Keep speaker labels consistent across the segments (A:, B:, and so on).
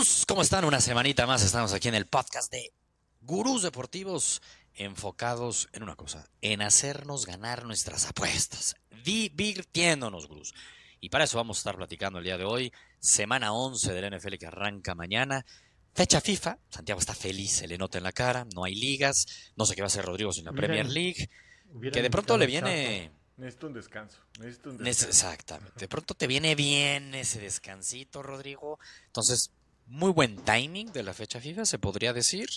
A: Gurús, ¿cómo están? Una semanita más estamos aquí en el podcast de Gurús Deportivos enfocados en una cosa, en hacernos ganar nuestras apuestas, divirtiéndonos, Gurús. Y para eso vamos a estar platicando el día de hoy, semana 11 del NFL que arranca mañana. Fecha FIFA, Santiago está feliz, se le nota en la cara, no hay ligas, no sé qué va a hacer Rodrigo sin la Premier League, que de pronto le viene...
B: Necesito un descanso. Necesito un descanso.
A: Exactamente. De pronto te viene bien ese descansito, Rodrigo. Entonces, muy buen timing de la fecha FIFA, se podría decir.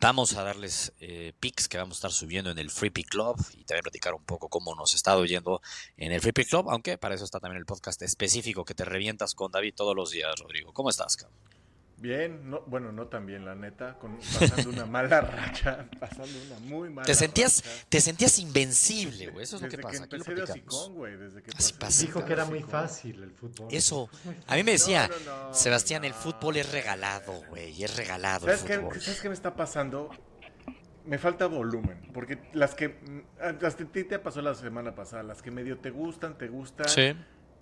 A: Vamos a darles eh, picks que vamos a estar subiendo en el Free Pick Club y también platicar un poco cómo nos está oyendo en el Free Pick Club, aunque para eso está también el podcast específico que te revientas con David todos los días, Rodrigo. ¿Cómo estás, cabrón?
B: Bien, no, bueno, no tan bien, la neta, con, pasando una mala racha, pasando una muy mala
A: Te sentías,
B: racha.
A: te sentías invencible, güey. Eso es lo que pasa. Aquí lo
B: empecé de
A: platicamos.
B: hocicón, güey, desde que
A: Así
B: pasé-
A: pasa.
C: Dijo que era muy fácil el fútbol.
A: Eso. A mí me decía,
B: No, no, no,
A: Sebastián, el fútbol es regalado, güey. Es regalado el
B: ¿Sabes
A: fútbol.
B: qué, ¿Sabes qué me está pasando? Me falta volumen, porque las que, las que a ti te pasó la semana pasada, las que medio te gustan, te gustan,
A: Sí,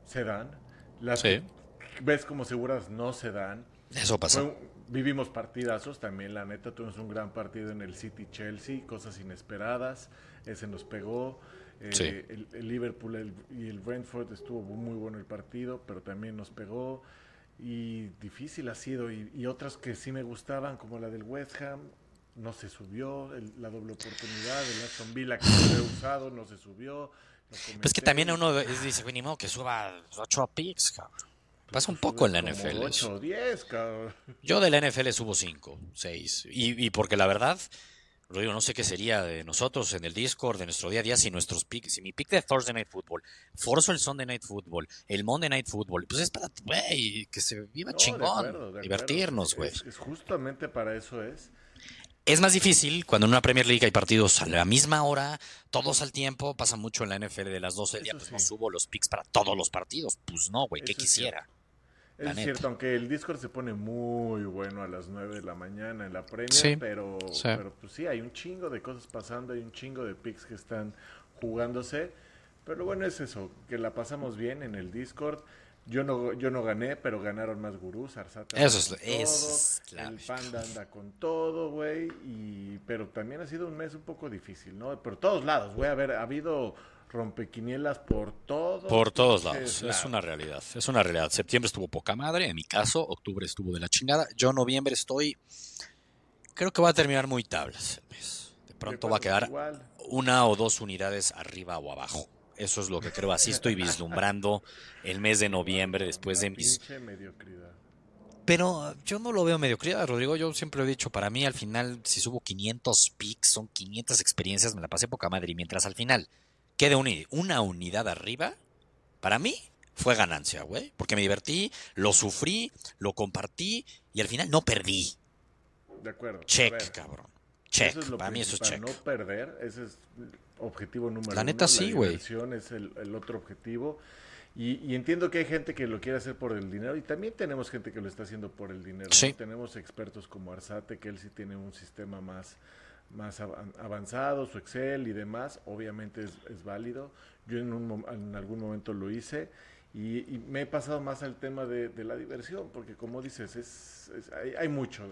B: se dan. Las
A: Sí.
B: que ves como seguras no se dan.
A: Eso pasa.
B: Un- vivimos partidazos también, la neta, tuvimos un gran partido en el City Chelsea, cosas inesperadas, ese nos pegó. Eh,
A: Sí.
B: el, el Liverpool el- y el Brentford estuvo muy bueno el partido, pero también nos pegó. Y difícil ha sido. Y, y otras que sí me gustaban, como la del West Ham, no se subió. el- la doble oportunidad, el Aston Villa que no he usado, no se subió.
A: Pues que también uno dice, ni modo que suba 8 picks, cabrón. Pasa un poco en la NFL.
B: ocho
A: eso.
B: o 10, cabrón.
A: Yo de la NFL subo 5, 6. Y, y porque la verdad, Rodrigo, no sé qué sería de nosotros en el Discord, de nuestro día a día, si nuestros picks, si mi pick de Thursday Night Football, forzo el Sunday Night Football, el Monday Night Football, pues es para, güey, que se viva
B: No, de
A: chingón,
B: acuerdo, de acuerdo.
A: divertirnos, güey.
B: Es, es justamente para eso es.
A: Es más difícil cuando en una Premier League hay partidos a la misma hora, todos al tiempo, pasa mucho en la NFL de las 12 del día, pues no subo los picks para todos los partidos. Pues no, güey, ¿qué
B: Eso
A: quisiera?
B: Es
A: La neta.
B: cierto, aunque el Discord se pone muy bueno a las 9 de la mañana en la Premier,
A: Sí,
B: pero,
A: sí.
B: pero pues sí, hay un chingo de cosas pasando, hay un chingo de picks que están jugándose. Pero bueno es eso, que la pasamos bien en el Discord. Yo no, yo no gané, pero ganaron más gurús. Arzata
A: Eso es- es
B: El Panda anda con todo, güey. Y, pero también ha sido un mes un poco difícil, ¿no? Por todos lados, güey. A ver, ha habido rompequinielas por todos.
A: Por todos
B: pinches
A: lados, es
B: lados.
A: una realidad, es una realidad. Septiembre estuvo poca madre, en mi caso, octubre estuvo de la chingada. Yo noviembre estoy, creo que va a terminar muy tablas el mes. De pronto va a quedar
B: Igual.
A: una o dos unidades arriba o abajo. Eso es lo que creo, así estoy vislumbrando el mes de noviembre después de mis...
B: mediocridad.
A: Pero yo no lo veo mediocridad, Rodrigo. Yo siempre he dicho, para mí al final, si subo 500 picks, son 500 experiencias, me la pasé poca madre. Y mientras al final quede una, una unidad arriba, para mí fue ganancia, güey. Porque me divertí, lo sufrí, lo compartí y al final no perdí.
B: De acuerdo.
A: Check, cabrón. Check.
B: es
A: para mí eso es check.
B: No perder, ese es objetivo número
A: La
B: uno.
A: neta sí, güey.
B: diversión es el, el otro objetivo. Y, y entiendo que hay gente que lo quiere hacer por el dinero y también tenemos gente que lo está haciendo por el dinero.
A: Sí.
B: Tenemos expertos como Arzate, que él sí tiene un sistema más, más avan- avanzado, su Excel y demás. Obviamente es, es válido. Yo en, un, en algún momento lo hice y, y me he pasado más al tema de, de la diversión, porque como dices, es, es- hay, hay mucho.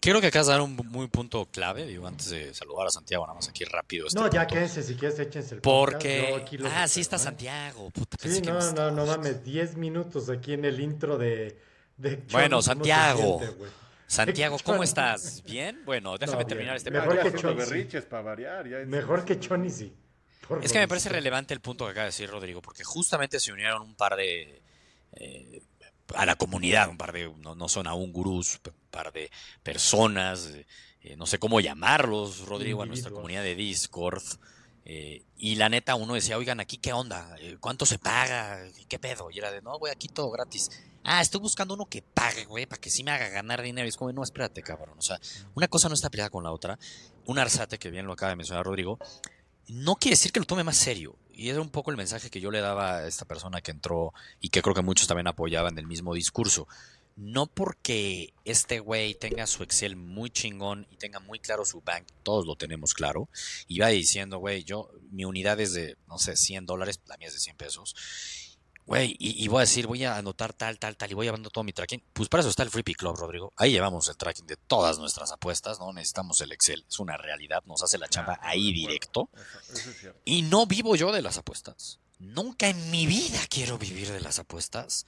A: Quiero que acabas de dar un muy punto clave, digo, antes de saludar a Santiago, nada más aquí rápido. este
C: No, ya
A: punto.
C: quédense, si quieres échense el
A: Porque.
C: yo aquí
A: Ah, sí está
C: ¿eh?
A: Santiago. Puta,
C: Sí, no, no, no mames, 10 minutos aquí en el intro de... de
A: Bueno,
C: ¿cómo se
A: Santiago.
C: siente?
A: Santiago, ¿cómo estás? ¿Bien? Bueno, déjame
C: No,
A: terminar este
C: Mejor que
B: haciendo
C: Chon, sí.
B: berrinches para variar. ya es-
C: Mejor que por
A: Es que me parece relevante el punto que acaba de decir Rodrigo, porque justamente se unieron un par de. eh, a la comunidad, un par de. No, no son aún gurús, un par de personas, eh, no sé cómo llamarlos, Rodrigo, a nuestra comunidad de Discord. Eh, y la neta, uno decía, oigan, aquí qué onda, Eh, cuánto se paga, qué pedo. Y era de, no, güey, aquí todo gratis. Ah, estoy buscando uno que pague, güey, para que sí me haga ganar dinero. Y es como, no, espérate, cabrón. O sea, una cosa no está peleada con la otra. Un Arzate, que bien lo acaba de mencionar Rodrigo, no quiere decir que lo tome más serio. Y era un poco el mensaje que yo le daba a esta persona que entró y que creo que muchos también apoyaban el mismo discurso. No porque este güey tenga su Excel muy chingón y tenga muy claro su bank, todos lo tenemos claro, y va diciendo, güey, yo, mi unidad es de, no sé, 100 dólares, la mía es de 100 pesos. Güey, y, y voy a decir, voy a anotar tal, tal, tal, y voy llevando todo mi tracking. Pues para eso está el Free Pick Club, Rodrigo. Ahí llevamos el tracking de todas nuestras apuestas, ¿no? Necesitamos el Excel. Es una realidad, nos hace la chamba
B: Ah,
A: ahí directo.
B: Eso, eso es cierto.
A: Y no vivo yo de las apuestas. Nunca en mi vida quiero vivir de las apuestas.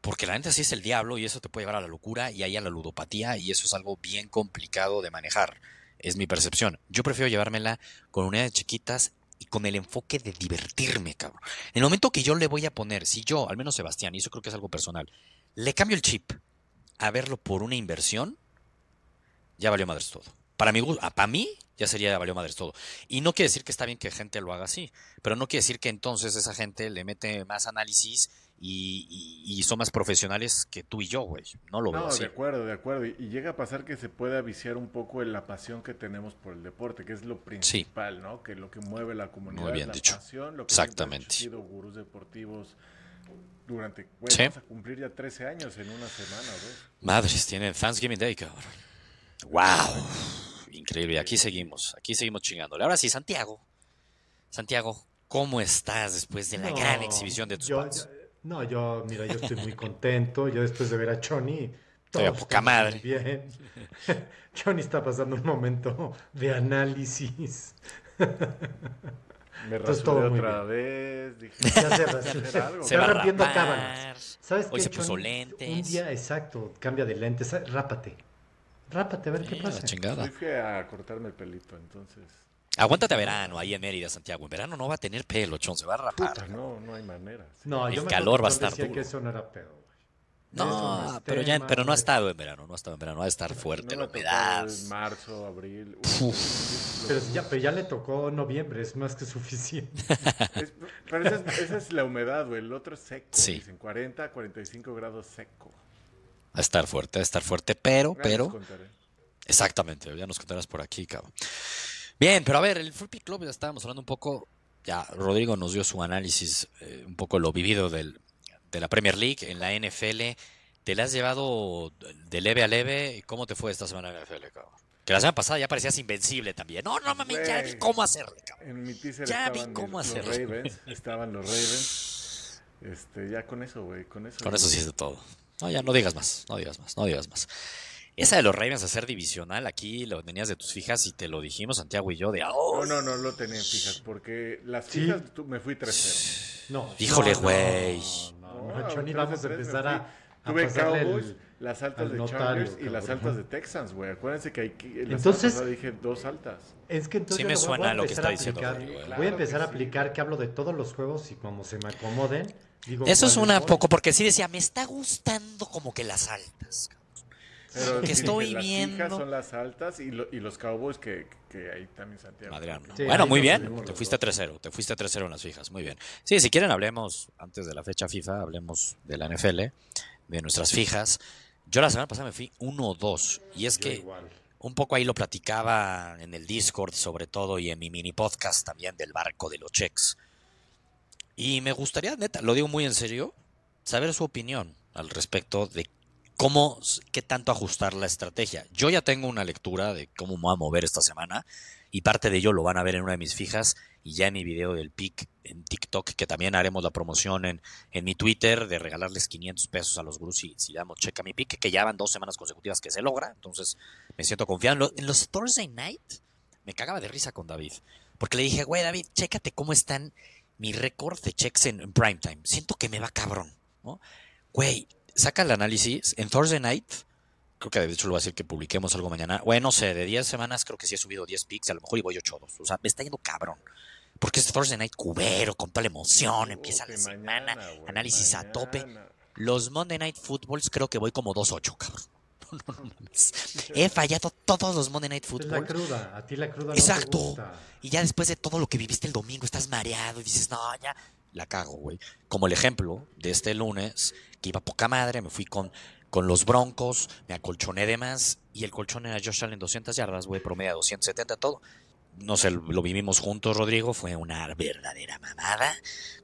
A: Porque la neta sí es el diablo y eso te puede llevar a la locura y ahí a la ludopatía y eso es algo bien complicado de manejar. Es mi percepción. Yo prefiero llevármela con unidades chiquitas y con el enfoque de divertirme, cabrón. En el momento que yo le voy a poner, si yo, al menos Sebastián, y eso creo que es algo personal, le cambio el chip a verlo por una inversión, ya valió madres todo. Para mí, para mí ya sería valió madres todo. Y no quiere decir que está bien que gente lo haga así, pero no quiere decir que entonces esa gente le mete más análisis y, y- y son más profesionales que tú y yo, güey. No lo veo
B: No,
A: así.
B: de acuerdo, de acuerdo. Y, y llega a pasar que se puede viciar un poco en la pasión que tenemos por el deporte, que es lo principal, ¿no? Que lo que mueve la comunidad
A: Muy bien
B: la
A: dicho.
B: pasión, lo que
A: Exactamente.
B: han sido gurús deportivos durante, güey,
A: Sí.
B: vamos a cumplir ya 13 años en una semana, o dos.
A: Madres, tienen Thanksgiving Day, cabrón. ¡Wow! Increíble. Y Aquí seguimos, aquí seguimos chingándole. Ahora sí, Santiago. Santiago, ¿cómo estás después de la
C: No,
A: gran exhibición de tus
C: yo- No, yo, mira, yo estoy muy contento. Yo después de ver a Johnny, todo
A: poca
C: está muy
A: madre.
C: bien. Johnny está pasando un momento de análisis.
B: Me
C: Entonces, todo
B: rasuré
C: muy
B: otra vez, dije,
C: Ya se
B: hacer algo.
A: Se va a
C: rompiendo
A: rapar.
C: cábalas. ¿Sabes
A: Hoy
C: qué,
A: se puso
C: Johnny?
A: lentes.
C: Un día, exacto, cambia de lentes. Rápate. Rápate, a ver qué
A: Sí,
C: pasa.
A: la chingada.
B: Fui a cortarme el pelito, entonces.
A: Aguántate a verano ahí en Mérida, Santiago. En verano no va a tener pelo, chon, se va a rapar.
B: Puta, no, no hay manera. sí.
C: No,
A: El
C: yo me
A: calor va a estar duro.
C: que eso no era pedo.
A: No, pero ya,
C: tema,
A: pero no ha estado en verano, no ha estado en verano, va a estar fuerte
B: No
A: la humedad.
B: en marzo, abril.
A: Uf.
C: Pero ya, pero ya le tocó noviembre, es más que suficiente.
B: Es- pero esa es, esa es la humedad, güey. El otro es seco.
A: Sí.
B: Dicen 40 a 45 grados seco.
A: Va a estar fuerte, va a estar fuerte, pero,
B: Ya
A: pero,
B: contaré.
A: exactamente, ya nos contarás por aquí, cabrón. Bien, pero a ver, el Free Pick Club ya estábamos hablando un poco, ya Rodrigo nos dio su análisis, eh, un poco lo vivido del, de la Premier League, en la NFL. ¿Te la has llevado de leve a leve? ¿Cómo te fue esta semana en la NFL, cabrón? Que la semana pasada ya parecías invencible también. No, no mames, ya vi cómo hacerle, cabrón.
B: En mi teaser
A: Ya vi cómo
B: los, los
A: hacerlo.
B: Ravens. Estaban los Ravens. Este, ya con eso, güey. Con eso.
A: Con eso sí es de todo. No, ya no digas más, no digas más, no digas más. Esa de los Ravens a ser divisional, aquí lo tenías de tus fijas y te lo dijimos Santiago y yo de oh,
B: No, no, no lo tenía en fijas. Porque las
C: Sí.
B: fijas tú- me fui 3-0.
C: No,
A: Híjole,
C: no, no,
A: güey.
C: No,
B: No,
C: no,
B: a
C: vamos a empezar a, a
B: Tuve Cowboys,
C: el-
B: las altas
C: al
B: de
C: notario,
B: Chargers y las altas de Texans, güey. Acuérdense que hay que. en la
C: Entonces-
B: dije dos altas.
C: Es que entonces
A: Sí
C: yo
A: me
C: voy a-
A: suena
C: voy a
A: lo que
C: empezar
A: está
C: a
A: diciendo
C: aplicar-
A: Rodrigo.
B: Claro
C: Voy a
B: que
C: empezar a
B: sí.
C: aplicar que hablo de todos los juegos y como se me acomoden, digo
A: Eso es una poco, porque sí decía, me está gustando como que las altas. cabrón.
B: Pero
A: Que
B: sí,
A: estoy
B: las
A: viendo.
B: fijas son las altas y, lo- y los Cowboys que, que ahí también Santiago.
A: Adrián.
C: Sí,
A: bueno, muy bien. Te fuiste
C: dos.
A: 3-0. Te fuiste 3-0 en las fijas. Muy bien. Sí, si quieren, hablemos antes de la fecha FIFA, hablemos de la NFL, de nuestras fijas. Yo la semana pasada me fui 1-2. Y es
C: Yo
A: que
C: igual.
A: un poco ahí lo platicaba en el Discord, sobre todo, y en mi mini podcast también del barco de los checks. Y me gustaría, neta, lo digo muy en serio, saber su opinión al respecto de cómo, qué tanto ajustar la estrategia. Yo ya tengo una lectura de cómo me voy a mover esta semana y parte de ello lo van a ver en una de mis fijas y ya en mi video del PIC en TikTok, que también haremos la promoción en, en mi Twitter de regalarles 500 pesos a los gurús si, si damos checa mi PIC, que ya van dos semanas consecutivas que se logra, entonces me siento confiado. En, lo- en los Thursday Night me cagaba de risa con David, porque le dije, güey David, chécate cómo están mi récord de checks en, en primetime. Siento que me va cabrón, ¿no? Güey, saca el análisis en Thursday Night. Creo que de hecho lo va a decir que publiquemos algo mañana. Bueno, no sé, de 10 semanas creo que sí he subido 10 picks, a lo mejor y voy 8 2. O sea, me está yendo cabrón. Porque este Thursday Night cubero, con toda la emoción, empieza la semana,
B: mañana,
A: análisis a tope. Los Monday Night Footballs creo que voy como 2-8, cabrón. no, no, no mames. He fallado todos los Monday Night
C: Es la
A: Football.
C: cruda, a ti la cruda
A: Exacto.
C: te gusta.
A: Y ya después de todo lo que viviste el domingo, estás mareado y dices, no, ya la cago, güey. Como el ejemplo de este lunes, que iba poca madre, me fui con, con los Broncos, me acolchoné de más y el colchón era Josh Allen 200 yardas, güey, promedio 270, todo. No sé, lo vivimos juntos, Rodrigo, fue una verdadera mamada.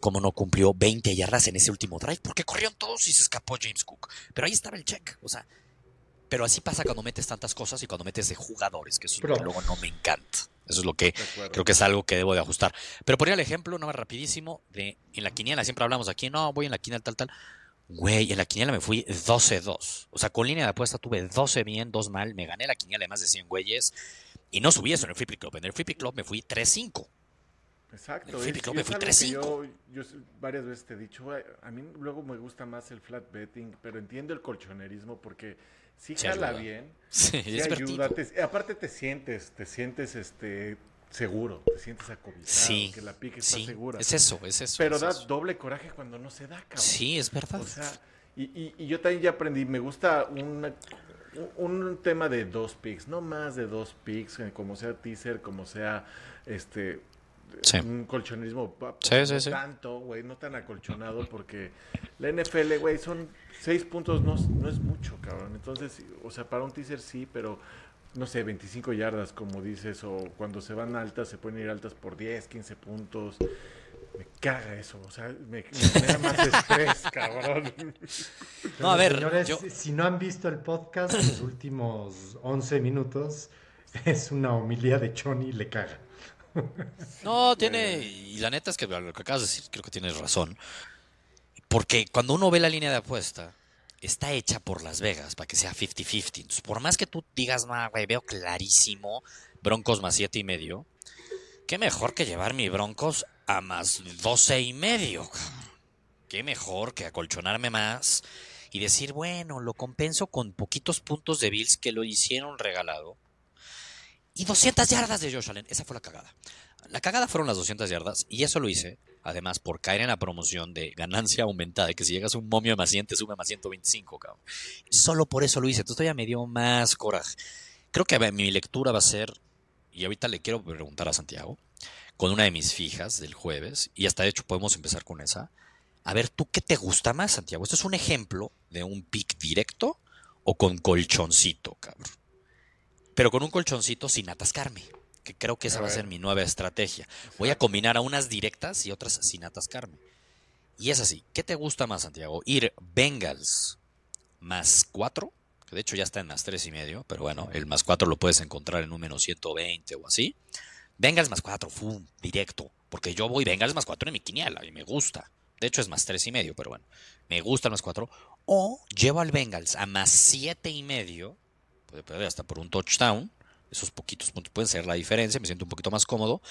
A: Como no cumplió 20 yardas en ese último drive, porque corrieron todos y se escapó James Cook. Pero ahí estaba el check, o sea. Pero así pasa cuando metes tantas cosas y cuando metes de jugadores, que eso es lo que
C: Pero-
A: luego no me encanta. Eso es lo que creo que es algo que debo de ajustar. Pero ponía el ejemplo, nada más rapidísimo, de en la quiniela, siempre hablamos aquí, no, voy en la quiniela tal, tal. Güey, en la quiniela me fui 12-2. O sea, con línea de apuesta tuve 12 bien, 2 mal, me gané la quiniela de más de 100 güeyes y no subí eso en el Flippy Club. En el Flippy Club me fui 3-5.
B: Exacto.
A: El Flippy
B: es-
A: Club me fui
B: algo que
A: 3-5.
B: Yo, yo varias veces te he dicho, güey, a mí luego me gusta más el flat betting, pero entiendo el colchonerismo porque sí jala bien,
A: Sí,
B: sí
A: es
B: ayuda,
A: divertido.
B: te- aparte te sientes, te sientes este seguro, te sientes acobijado,
A: Sí,
B: que la pique está segura.
A: es eso, es eso.
B: pero
A: es
B: da
A: eso.
B: doble coraje cuando no se da, cabrón.
A: Sí, es verdad.
B: O sea, y, y- y yo también ya aprendí, me gusta una- un, un tema de dos picks, no más de dos picks, como sea teaser, como sea este
A: Sí.
B: un colchonismo
A: Sí, sí,
B: no
A: sí.
B: tanto, güey, no tan acolchonado, porque la NFL, güey, son seis puntos, no, es- no es mucho, cabrón. Entonces, o sea, para un teaser sí, pero no sé, 25 yardas, como dices, o cuando se van altas, se pueden ir altas por 10, 15 puntos. Me caga eso, o sea, me, me genera más estrés, cabrón.
A: No, a ver,
C: Señores,
A: yo-
C: si no han visto el podcast, los últimos 11 minutos es una homilía de Choni le caga.
A: No, tiene. Y la neta es que lo que acabas de decir, creo que tienes razón. Porque cuando uno ve la línea de apuesta, está hecha por Las Vegas para que sea 50-50. Entonces, por más que tú digas, no, güey, veo clarísimo Broncos más siete y medio, qué mejor que llevar mi Broncos a más 12 y medio. Qué mejor que acolchonarme más y decir, bueno, lo compenso con poquitos puntos de Bills que lo hicieron regalado. Y 200 yardas de Josh Allen. Esa fue la cagada. La cagada fueron las 200 yardas y eso lo hice, además, por caer en la promoción de ganancia aumentada, de que si llegas a un momio más 100 te sube más 125, cabrón. Solo por eso lo hice, entonces todavía me dio más coraje. Creo que mi lectura va a ser, y ahorita le quiero preguntar a Santiago, con una de mis fijas del jueves, y hasta de hecho podemos empezar con esa. A ver, ¿tú qué te gusta más, Santiago? ¿Esto es un ejemplo de un pick directo o con colchoncito, cabrón? Pero con un colchoncito sin atascarme, que creo que esa
B: A
A: va a ser mi nueva estrategia. Voy a combinar a unas directas y otras sin atascarme. Y es así, ¿qué te gusta más, Santiago? Ir Bengals más 4, que de hecho ya está en más 3 y medio, pero bueno, el más 4 lo puedes encontrar en un menos 120 o así. Bengals más 4, ¡fum! directo, porque yo voy Bengals más 4 en mi quiniela y me gusta. De hecho es más 3 y medio, pero bueno, me gusta el más 4. O llevo al Bengals a más 7 y medio, puede perder hasta por un touchdown. Esos poquitos puntos pueden ser la diferencia, me siento un poquito más cómodo.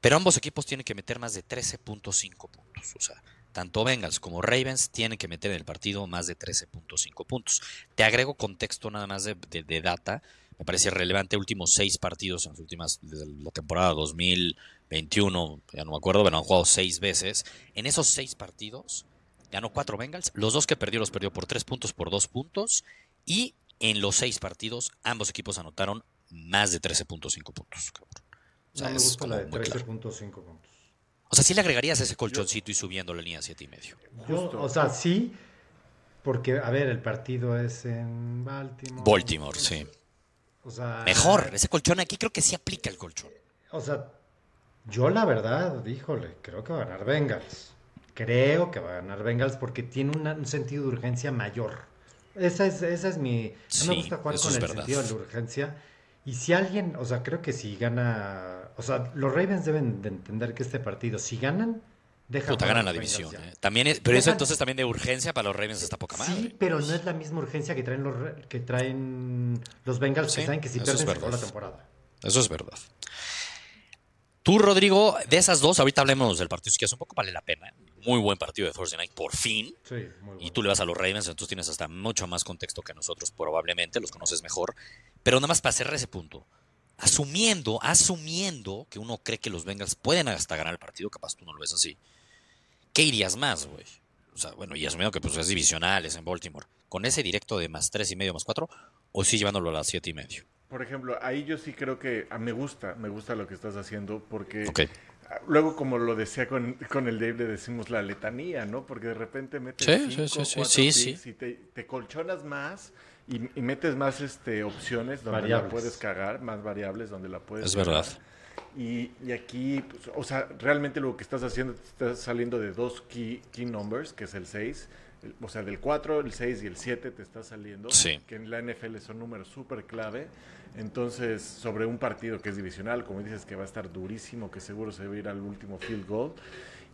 A: Pero ambos equipos tienen que meter más de 13.5 puntos. O sea, tanto Bengals como Ravens tienen que meter en el partido más de 13.5 puntos. Te agrego contexto nada más de, de- data. Me parece relevante últimos seis partidos en las últimas, desde la temporada 2021, ya no me acuerdo, pero han jugado seis veces. En esos seis partidos ganó cuatro Bengals. Los dos que perdió los perdió por tres puntos, por dos puntos. Y en los seis partidos, ambos equipos anotaron más de 13.5 puntos. cabrón. O sea,
C: no me
A: es
C: gusta
A: como
C: la de
A: muy claro.
C: 13.5 puntos.
A: O sea, sí le agregarías ese colchoncito y subiendo la línea a siete y medio.
C: Yo, o sea, sí, porque, a ver, el partido es en Baltimore.
A: Baltimore, sí.
C: O sea,
A: Mejor, ese colchón aquí creo que sí aplica el colchón.
C: O sea, yo la verdad, híjole, creo que va a ganar Bengals. Creo que va a ganar Bengals porque tiene una- un sentido de urgencia mayor. Esa es, esa es mi... No
A: Sí,
C: me gusta jugar
A: eso
C: con el
A: verdad.
C: sentido de la urgencia. Y si alguien, o sea, creo que si gana... O sea, los Ravens deben de entender que este partido, si ganan, deja
A: Puta, ganan la división. ¿eh? También es- pero eso
C: Dejan-
A: entonces también de urgencia para los Ravens está poca madre.
C: Sí, pero no es la misma urgencia que traen los, que traen los Bengals,
A: Sí,
C: que saben que si
A: eso
C: pierden se la temporada.
A: Eso es verdad. Tú, Rodrigo, de esas dos, ahorita hablemos del partido, si quieres un poco, vale la pena. Muy buen partido de Thursday Night, por fin.
C: Sí, muy bueno.
A: Y tú le vas a los Ravens, entonces tienes hasta mucho más contexto que nosotros, probablemente, los conoces mejor. Pero nada más para cerrar ese punto. Asumiendo, asumiendo que uno cree que los Bengals pueden hasta ganar el partido, capaz tú no lo ves así. ¿Qué irías más, güey? o sea, bueno, y asumiendo que pues es divisional, es en Baltimore, con ese directo de más tres y medio, más cuatro, o sí llevándolo a las siete y medio.
B: Por ejemplo, ahí yo sí creo que ah, me gusta, me gusta lo que estás haciendo porque
A: Ok.
B: Luego como lo decía con, con el Dave le decimos la letanía, ¿no? Porque de repente metes
A: Sí,
B: cinco,
A: sí, sí, sí,
B: cuatro
A: sí,
B: picks
A: sí.
B: y te, te colchonas más y, y metes más este opciones donde
C: Variables.
B: la puedes cagar, más variables donde la puedes
A: Es
B: cagar.
A: verdad.
B: Y, y aquí, pues, o sea, realmente lo que estás haciendo, te estás saliendo de dos key, key numbers, que es el 6, el- o sea, del 4, el 6 y el 7 te está saliendo,
A: Sí.
B: que en la NFL son números súper clave. Entonces, sobre un partido que es divisional, como dices, que va a estar durísimo, que seguro se va a ir al último field goal.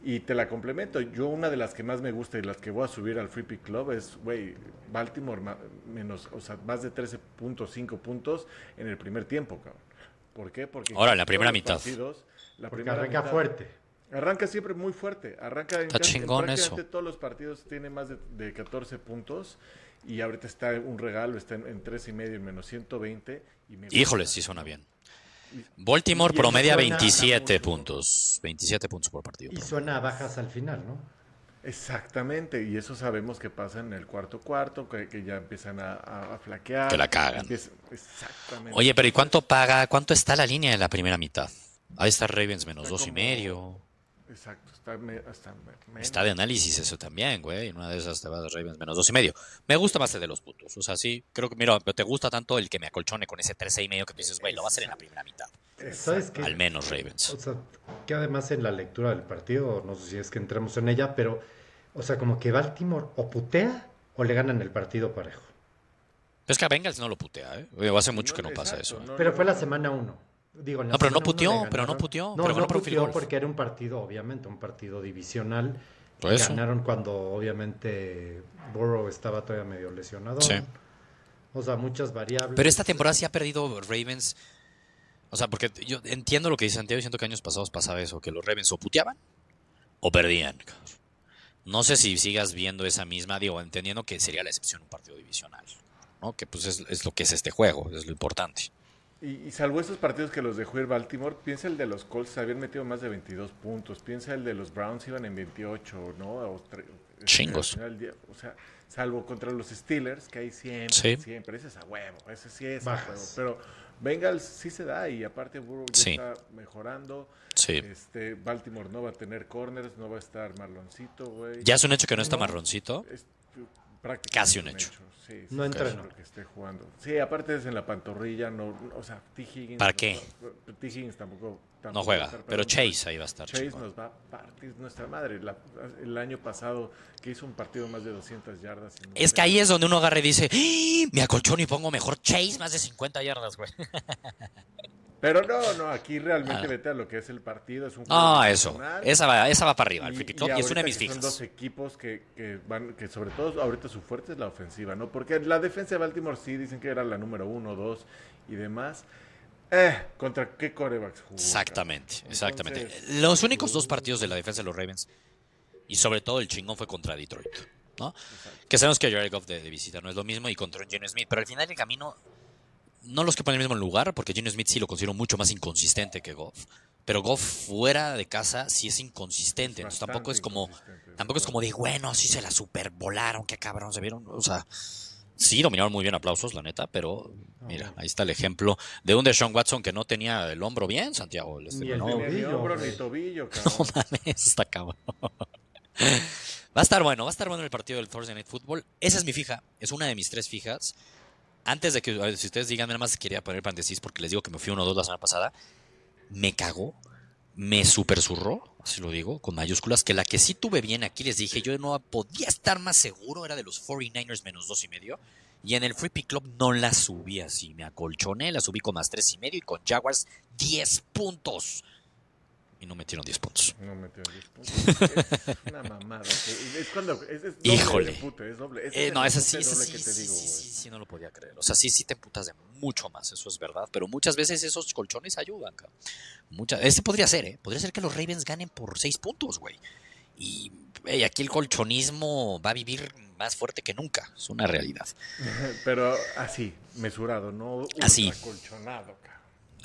B: Y te la complemento. Yo, una de las que más me gusta y las que voy a subir al Free Pick Club es, güey, Baltimore ma- menos, o sea, más de 13.5 puntos en el primer tiempo, cabrón. ¿Por qué? Porque
A: Ahora, en la primera
B: los
A: mitad.
B: partidos, la
C: Porque
B: primera
C: arranca
B: mitad-
C: fuerte.
B: Arranca siempre muy fuerte. Arranca en,
A: chingón eso.
B: todos los partidos tiene más de, de 14 puntos. Y ahorita está un regalo, está en, en 3 y medio, en menos 120. Y me
A: Híjole, sí suena bien. Baltimore
C: Y
A: promedia
C: suena
A: 27
B: mucho.
A: puntos. 27 puntos por partido.
C: Y suena a bajas al final, ¿no?
B: Exactamente, y eso sabemos que pasa en el cuarto cuarto, que, que ya empiezan a, a- a flaquear.
A: Que la cagan.
B: Exactamente.
A: Oye, pero ¿y cuánto paga? ¿Cuánto está la línea de la primera mitad? Ahí está Ravens menos
B: Está
A: dos y
B: como-
A: medio.
B: Exacto, está, me- hasta me- menos.
A: Está de análisis eso también, güey. En una de esas te vas a Ravens menos dos y medio. Me gusta más el de los putos. O sea, sí, creo que, mira, pero te gusta tanto el que me acolchone con ese 13 y medio que tú dices, güey, lo va a hacer en la primera mitad.
C: ¿Sabes qué?
A: Al menos Ravens.
C: O sea, que además en la lectura del partido, no sé si es que entremos en ella, pero, o sea, como que Baltimore o putea o le ganan el partido parejo.
A: Es que a Bengals no lo putea, ¿eh? Oye, hace mucho que no pasa eso. ¿eh?
B: no,
C: Pero fue la semana uno. Digo,
A: No, pero no puteó, pero no puteó,
C: No,
A: pero
C: no puteó
A: goal.
C: porque era un partido, obviamente, un partido divisional.
A: Por eso.
C: Ganaron cuando, obviamente, Burrow estaba todavía medio lesionado.
A: Sí.
C: O sea, muchas variables.
A: Pero esta temporada sí ha perdido Ravens. O sea, porque yo entiendo lo que dice Santiago. Siento que años pasados pasaba eso, que los Ravens o puteaban o perdían. No sé si sigas viendo esa misma, digo, entendiendo que sería la excepción un partido divisional, ¿no? Que pues es, es lo que es este juego, es lo importante.
B: Y, y salvo esos partidos que los dejó ir Baltimore, piensa el de los Colts, habían metido más de 22 puntos. Piensa el de los Browns, iban en 28, ¿no? O tre-
A: Chingos.
B: día, o sea, salvo contra los Steelers, que hay siempre,
A: Sí.
B: siempre. Ese es a huevo, ese sí es a
C: Bajas.
B: huevo. Pero Bengals sí se da y aparte Burrow ya
A: Sí.
B: está mejorando.
A: Sí.
B: Este, Baltimore no va a tener corners, no va a estar Marloncito, güey.
A: Ya es un hecho que no está
B: No.
A: marroncito.
B: Es
A: Casi un hecho.
B: Sí,
C: No
B: sí,
C: entrenó.
B: creo que esté jugando. Sí, aparte es en la pantorrilla, no, o sea, T. Higgins.
A: ¿Para
B: no
A: qué?
B: va- T. Higgins tampoco, tampoco
A: No juega,
B: estar,
A: pero Chase ahí va a estar.
B: Chase
A: chingón.
B: nos va a partir nuestra madre. La- el año pasado que hizo un partido más de 200 yardas. y no
A: Es que ahí es donde uno agarra y dice, ¡Ah! me acolchono y pongo mejor Chase más de 50 yardas, güey.
B: Pero no, no, aquí realmente
A: Ah.
B: vete a lo que es el partido. Es un
A: Ah, eso. Esa va, esa va para arriba, el
B: Y-
A: Free Pick
B: y
A: Club, y es una de mis
B: que Son dos
A: fijas.
B: equipos que, que van, que sobre todo ahorita su fuerte es la ofensiva, ¿no? Porque la defensa de Baltimore sí dicen que era la número uno, dos y demás. Eh, ¿contra qué corebacks jugó?
A: Exactamente,
B: cabrón?
A: exactamente.
B: Entonces,
A: Los únicos dos partidos de la defensa de los Ravens, y sobre todo el chingón fue contra Detroit, ¿no? Que sabemos que Jared Goff de, de visita no es lo mismo y contra Geno Smith, pero al final del camino, no los que ponen en el mismo lugar, porque Geno Smith sí lo considero mucho más inconsistente que Goff, pero Goff fuera de casa sí es inconsistente, entonces tampoco es como, tampoco es como de, bueno, sí se la supervolaron, qué cabrón, se vieron, o sea... Sí, dominaron muy bien, aplausos, la neta, pero mira, ahí está el ejemplo de un Deshaun Watson que no tenía el hombro bien, Santiago.
C: Ni el
A: no,
C: Tobillo,
B: hombro ni tobillo,
A: no mames, está cabrón. Va a estar bueno, va a estar bueno el partido del Thursday Night Football. Esa es mi fija, es una de mis tres fijas. Antes de que, si ustedes digan, nada más quería poner paréntesis porque les digo que me fui uno o dos la semana pasada. Me cagó, me super zurró, así lo digo, con mayúsculas, que la que sí tuve bien aquí les dije, yo no podía estar más seguro, era de los 49ers menos dos y medio. Y en el Free Pick Club no la subí así, me acolchoné, la subí con más tres y medio y con Jaguars 10 puntos. Y no metieron 10 puntos.
B: No metió 10 puntos. Es una mamada. Es cuando. Es, es doble
A: Híjole.
B: de pute, es doble.
A: Eh, no, esa sí, esa sí,
B: que te
A: sí,
B: digo,
A: sí, sí, sí, no lo podía creer. O sea, sí, sí te emputas de mucho más, eso es verdad. Pero muchas veces esos colchones ayudan, cabrón. Muchas, este podría ser, ¿eh? Podría ser que los Ravens ganen por 6 puntos, güey. Y ey, aquí el colchonismo va a vivir más fuerte que nunca. Es una realidad.
B: Pero así, mesurado, no
A: Así.
B: colchonado.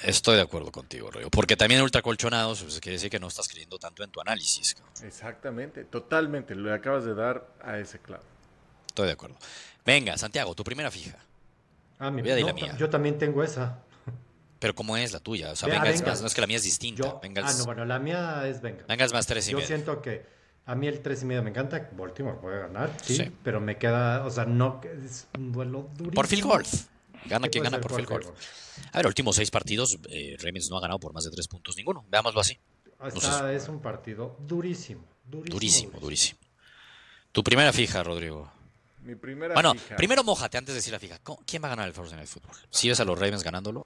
A: Estoy de acuerdo contigo, Rodrigo. Porque también ultracolchonados, pues quiere decir que no estás creyendo tanto en tu análisis. cabrón.
B: Exactamente, totalmente. Le acabas de dar a ese clavo.
A: Estoy de acuerdo. Venga, Santiago, tu primera fija.
C: Ah, mi-
A: Voy a decir
C: no,
A: la mía.
C: Yo también tengo esa.
A: Pero ¿cómo es la tuya? O sea,
C: Vea,
A: más, no es que la mía es distinta.
C: Yo, ah, no, bueno, la mía es Venga.
A: Bengals más tres y
C: Yo
A: medio.
C: siento que a mí el 3 y medio me encanta. Baltimore puede ganar, sí,
A: Sí.
C: pero me queda, o sea, no, es un duelo durísimo.
A: Por field goal. Gana quien gana por field goal. A ver, últimos seis partidos, eh, Ravens no ha ganado por más de tres puntos ninguno. Veámoslo así.
C: Está- es un partido durísimo, durísimo.
A: Durísimo, durísimo. Tu primera fija, Rodrigo.
B: Mi primera
A: Bueno,
B: fija.
A: primero mojate antes de decir la fija. ¿Cómo- ¿Quién va a ganar el Thursday Night Football? ¿Si ves a los Ravens ganándolo?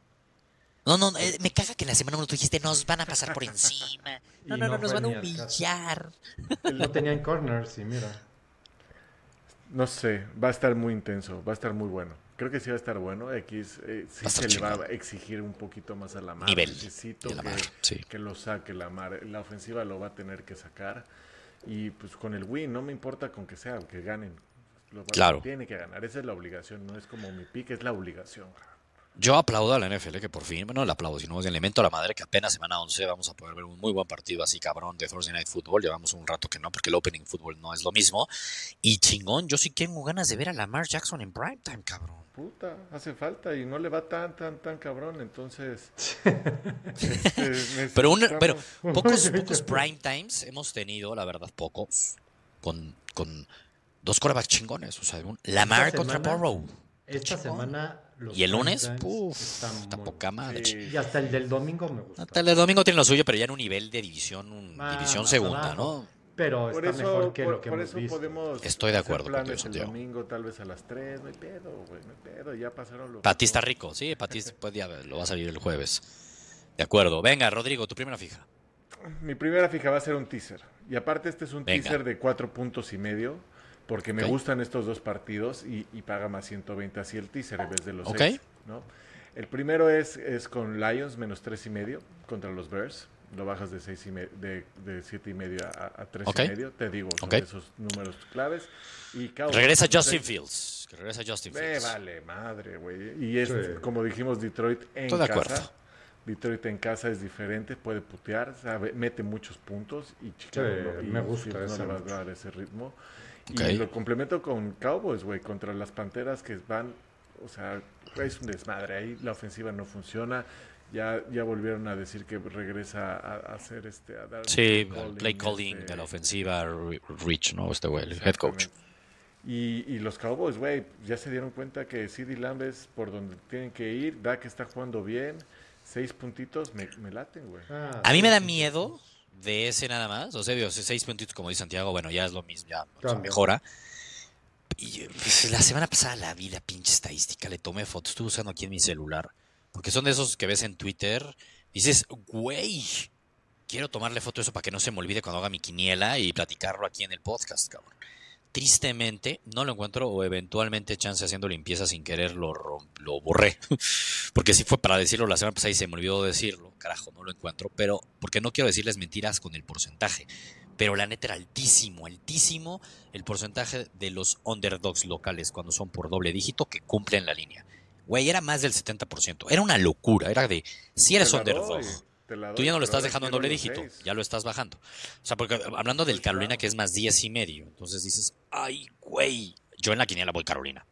A: No, no, eh, me caga que en la semana uno tú dijiste nos van a pasar por encima. No, no, no,
C: no
A: nos van a humillar.
C: No tenían corners y mira.
B: No sé, va a estar muy intenso, va a estar muy bueno. Creo que sí va a estar bueno. X eh, sí se le va a exigir un poquito más a la mar.
A: Nivel
B: Necesito
A: la
B: que,
A: mar, sí.
B: que lo saque la mar. La ofensiva lo va a tener que sacar. Y pues con el win, no me importa con que sea, que ganen. Lo
A: Claro.
B: Tiene que ganar, esa es la obligación, no es como mi pick, es la obligación.
A: Yo aplaudo a la NFL que por fin, bueno, no le aplaudo, sino más bien le mento a la madre que apenas semana 11 vamos a poder ver un muy buen partido así cabrón de Thursday Night Football. Llevamos un rato que no, porque el Opening Football no es lo mismo. Y chingón, yo sí tengo ganas de ver a Lamar Jackson en primetime, cabrón.
B: Puta, hace falta y no le va tan, tan, tan cabrón, entonces... este,
A: Pero, un, pero pocos, pocos prime times hemos tenido, la verdad, pocos, con, con dos corebacks chingones. O sea, un Lamar contra Burrow.
C: Esta
A: Chingón.
C: semana. Los
A: Y el lunes,
C: prime times
A: puf,
C: están
A: está poca madre.
B: Sí.
C: Y hasta el del domingo me gusta.
A: Hasta el domingo tiene lo suyo, pero ya en un nivel de división, un-
C: Ah,
A: división segunda,
C: abajo.
A: ¿no?
C: Pero
B: Por
C: está
B: eso,
C: mejor que
B: por,
C: lo que
B: por
C: hemos
B: eso
C: visto.
B: podemos
A: Estoy de acuerdo contigo,
B: el
A: Santiago.
B: domingo, tal vez a las 3, no hay pedo, güey, no hay pedo, ya pasaron los...
A: Para ti está rico, sí, para ti pues, ya lo va a salir el jueves. De acuerdo. Venga, Rodrigo, tu primera fija.
B: Mi primera fija va a ser un teaser. Y aparte este es un
A: Venga.
B: teaser de cuatro puntos y medio, porque me gustan estos dos partidos y, y paga más 120 así el teaser en vez de los
A: Ok.
B: seis, ¿no? El primero es, es con Lions menos tres y medio contra los Bears. Lo bajas de seis y me- de, de siete y medio a, a tres
A: Ok.
B: y medio. Te digo son esos números claves. Y Cowboys
A: Regresa Justin. Fields. Que regresa Justin
B: Me
A: Fields.
B: vale madre, güey. Y es,
C: Sí.
B: como dijimos, Detroit en
A: Estoy de
B: casa.
A: acuerdo.
B: Detroit en casa es diferente, puede putear, sabe, mete muchos puntos y Chicago
C: Sí,
B: no-
C: me gusta
B: no le va a dar ese ritmo. Y lo complemento con Cowboys, güey, contra las Panteras que van, o sea, es un desmadre. Ahí la ofensiva no funciona. Ya, ya volvieron a decir que regresa a, a hacer este, a dar
A: Sí, el play calling
B: este,
A: de la ofensiva, Ri- Rich, ¿no? Este güey, el head coach.
B: Y, y los Cowboys, güey, ya se dieron cuenta que CD Lamb es por donde tienen que ir. Dak está jugando bien. Seis puntitos me, me laten, güey.
C: Ah,
A: A mí me da miedo de ese nada más. O sea, digo, seis puntitos, como dice Santiago, bueno, ya es lo mismo, ya o sea, mejora. Y pues, la semana pasada la vi la pinche estadística, le tomé fotos, estuve usando aquí en mi celular. Porque son de esos que ves en Twitter. Dices, güey, quiero tomarle foto a eso para que no se me olvide cuando haga mi quiniela y platicarlo aquí en el podcast, cabrón. Tristemente, no lo encuentro o eventualmente chance haciendo limpieza sin querer lo, lo borré. porque sí fue para decirlo la semana pasada y se me olvidó decirlo. Carajo, no lo encuentro. Pero porque no quiero decirles mentiras con el porcentaje. Pero la neta era altísimo, altísimo el porcentaje de los underdogs locales cuando son por doble dígito que cumplen la línea. Güey, era más del 70%. Era una locura. Era de, si eres underdog,
B: doy, te la
A: Tú ya no lo estás dejando en doble dígito,
B: seis.
A: ya lo estás bajando. O sea, porque hablando del
B: Pues
A: Carolina
B: claro.
A: que es más 10 y medio, entonces dices, ay, güey, yo en la quiniela voy Carolina.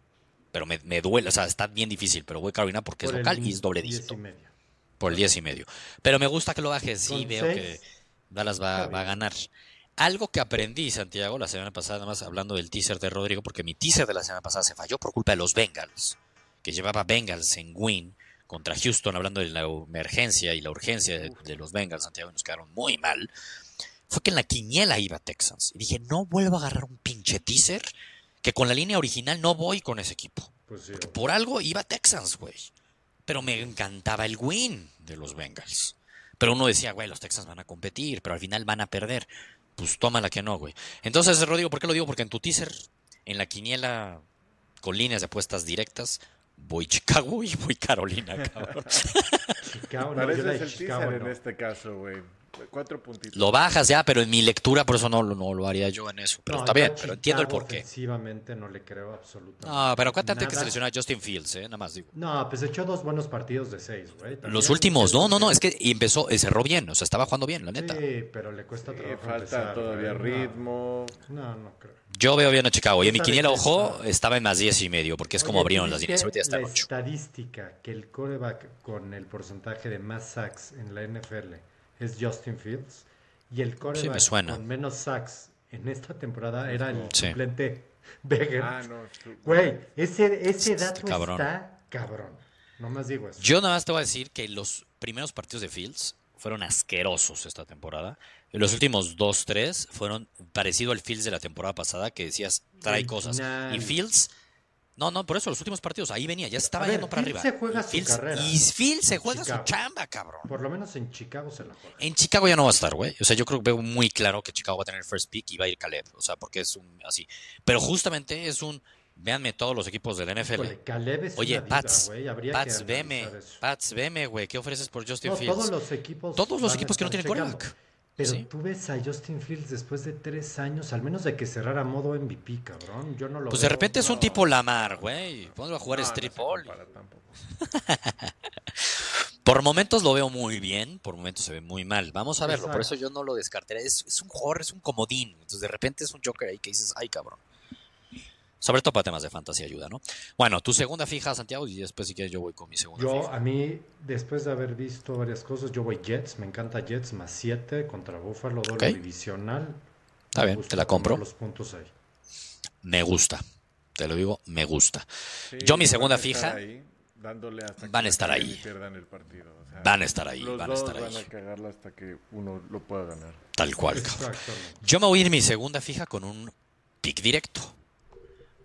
A: Pero me, me duele, o sea, está bien difícil, pero voy Carolina porque es
C: el
A: local y es doble
C: diez
A: dígito,
C: y medio.
A: por el 10 y medio. Pero me gusta que lo bajes, sí,
C: Con
A: veo
C: seis,
A: que Dallas va, va a ganar. Algo que aprendí, Santiago, la semana pasada, nada más hablando del teaser de Rodrigo, porque mi teaser de la semana pasada se falló por culpa de los Bengals, que llevaba Bengals en win contra Houston, hablando de la emergencia y la urgencia de, de los Bengals, Santiago, y nos quedaron muy mal. Fue que en la quiniela iba Texans. Y dije, no vuelvo a agarrar un pinche teaser, que con la línea original no voy con ese equipo.
C: Pues sí.
A: Porque por algo iba Texans, güey. Pero me encantaba el win de los Bengals. Pero uno decía, güey, los Texans van a competir, pero al final van a perder. Pues tómala que no, güey. Entonces, Rodrigo, ¿por qué lo digo? Porque en tu teaser, en la quiniela con líneas de apuestas directas, voy Chicago y voy Carolina, cabrón.
C: Chicago, no,
B: Para
C: yo la
B: es
C: de
B: el
C: Chicago no.
B: en este caso, güey. Cuatro puntitos.
A: Lo bajas ya, pero en mi lectura, por eso no, lo- no lo haría yo en eso. Pero
C: No,
A: está bien, pero entiendo el porqué.
C: Ofensivamente no le creo absolutamente.
A: No, pero acuérdate que se
C: nada.
A: lesionó a Justin Fields, ¿eh? Nada más digo.
C: No, pues echó dos buenos partidos de seis, güey.
A: Los últimos, no, no, no, es
C: que
A: empezó, eh, cerró bien, o sea, estaba jugando bien, la neta.
C: Sí, pero le cuesta
B: Sí,
C: trabajo
B: falta
C: empezar,
B: todavía.
C: No,
B: ritmo.
C: No, no creo.
A: Yo veo bien a Chicago. Y en mi quiniela, ojo, estaba en más 10 y medio, porque es como
C: Oye,
A: abrieron las
C: ¿viste
A: líneas. Ahorita ya está en
C: La
A: 8.
C: estadística que el coreback con el porcentaje de más sacks en la NFL es Justin Fields y el coreback
A: me suena.
C: con menos sacks en esta temporada era el
A: Sí.
C: suplente Beger.
B: Ah, no.
C: Güey, ese, ese
A: Está
C: dato
A: cabrón.
C: está cabrón. Nomás digo eso.
A: Yo nada más te voy a decir que los primeros partidos de Fields fueron asquerosos esta temporada. Los últimos 2-3 fueron parecido al Fields de la temporada pasada, que decías, trae
C: El
A: cosas.
C: final.
A: Y Fields, no, no, por eso los últimos partidos, ahí venía, ya estaba
C: ver,
A: yendo para
C: Fields
A: arriba.
C: se juega
A: y
C: su carrera.
A: y Fields se juega
C: Chicago.
A: su chamba, cabrón.
C: Por lo menos en Chicago se la juega.
A: En Chicago ya no va a estar, güey. O sea, yo creo que veo muy claro que Chicago va a tener first pick y va a ir Caleb. O sea, porque es un así. Pero justamente es un. Véanme todos los equipos del NFL.
C: Híjole, Caleb es
A: Oye, Pats.
C: Habría
A: Pats,
C: que
A: veme. Pats, veme, güey. ¿Qué ofreces por Justin
C: No,
A: Fields?
C: todos los equipos.
A: Todos los equipos que no tienen
C: checando. Pero
A: Sí.
C: tú ves a Justin Fields después de tres años, al menos de que cerrara modo MVP, cabrón. Yo no lo
A: Pues de repente es un tipo Lamar, güey. Ponlo a jugar
B: No,
A: strip. Por momentos lo veo muy bien, por momentos se ve muy mal. Vamos a verlo, por eso yo no lo descartaría. Es, es un jugador, es un comodín. Entonces de repente es un Joker ahí que dices, ay cabrón. Sobre todo para temas de fantasía ayuda, ¿no? Bueno, tu segunda fija, Santiago, y después si quieres yo voy con mi segunda
C: Yo,
A: fija.
C: a mí, después de haber visto varias cosas, yo voy Jets. Me encanta Jets más 7 contra Buffalo, doble
A: Ok.
C: divisional.
A: Está
C: Me
A: bien, te la compro.
C: los puntos ahí.
A: Me gusta. Te lo digo, me gusta.
B: Sí,
A: Yo mi segunda fija-
B: ahí, dándole hasta que
A: Van a estar ahí.
B: y pierdan el partido. o sea,
A: Van a estar ahí,
B: los
A: van a estar
B: van
A: ahí.
B: a cagarla hasta que uno lo pueda ganar.
A: Tal cual, cabrón. Yo me voy a ir mi segunda fija con un pick directo.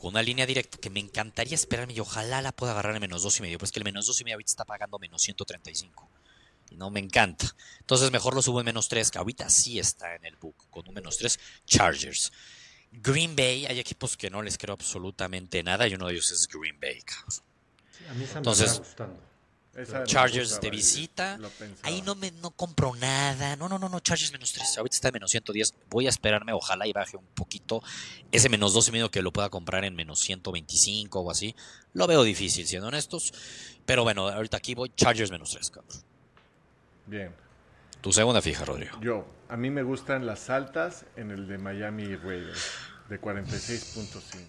A: Con una línea directa que me encantaría esperarme y ojalá la pueda agarrar en menos dos y medio. Pero es que el menos dos y medio ahorita está pagando menos 135. Y no me encanta. Entonces mejor lo subo en menos tres, que ahorita sí está en el book. Con un menos tres, Chargers. Green Bay, hay equipos que no les creo absolutamente nada y uno de ellos es Green Bay. cabrón.
C: Sí, a mí
A: Entonces-
C: me está gustando.
B: Esa
A: Chargers de
B: yo
A: visita. Ahí no me no compro nada. No, no, no, no. Chargers menos 3. Ahorita está en menos 110. Voy a esperarme. Ojalá y baje un poquito. Ese menos 2 y medio que lo pueda comprar en menos 125 o así. Lo veo difícil, siendo honestos. Pero bueno, ahorita aquí voy. Chargers menos 3, cabrón.
B: Bien.
A: Tu segunda fija, Rodrigo.
B: Yo, a mí me gustan las altas en el de Miami Raiders, de 46.5.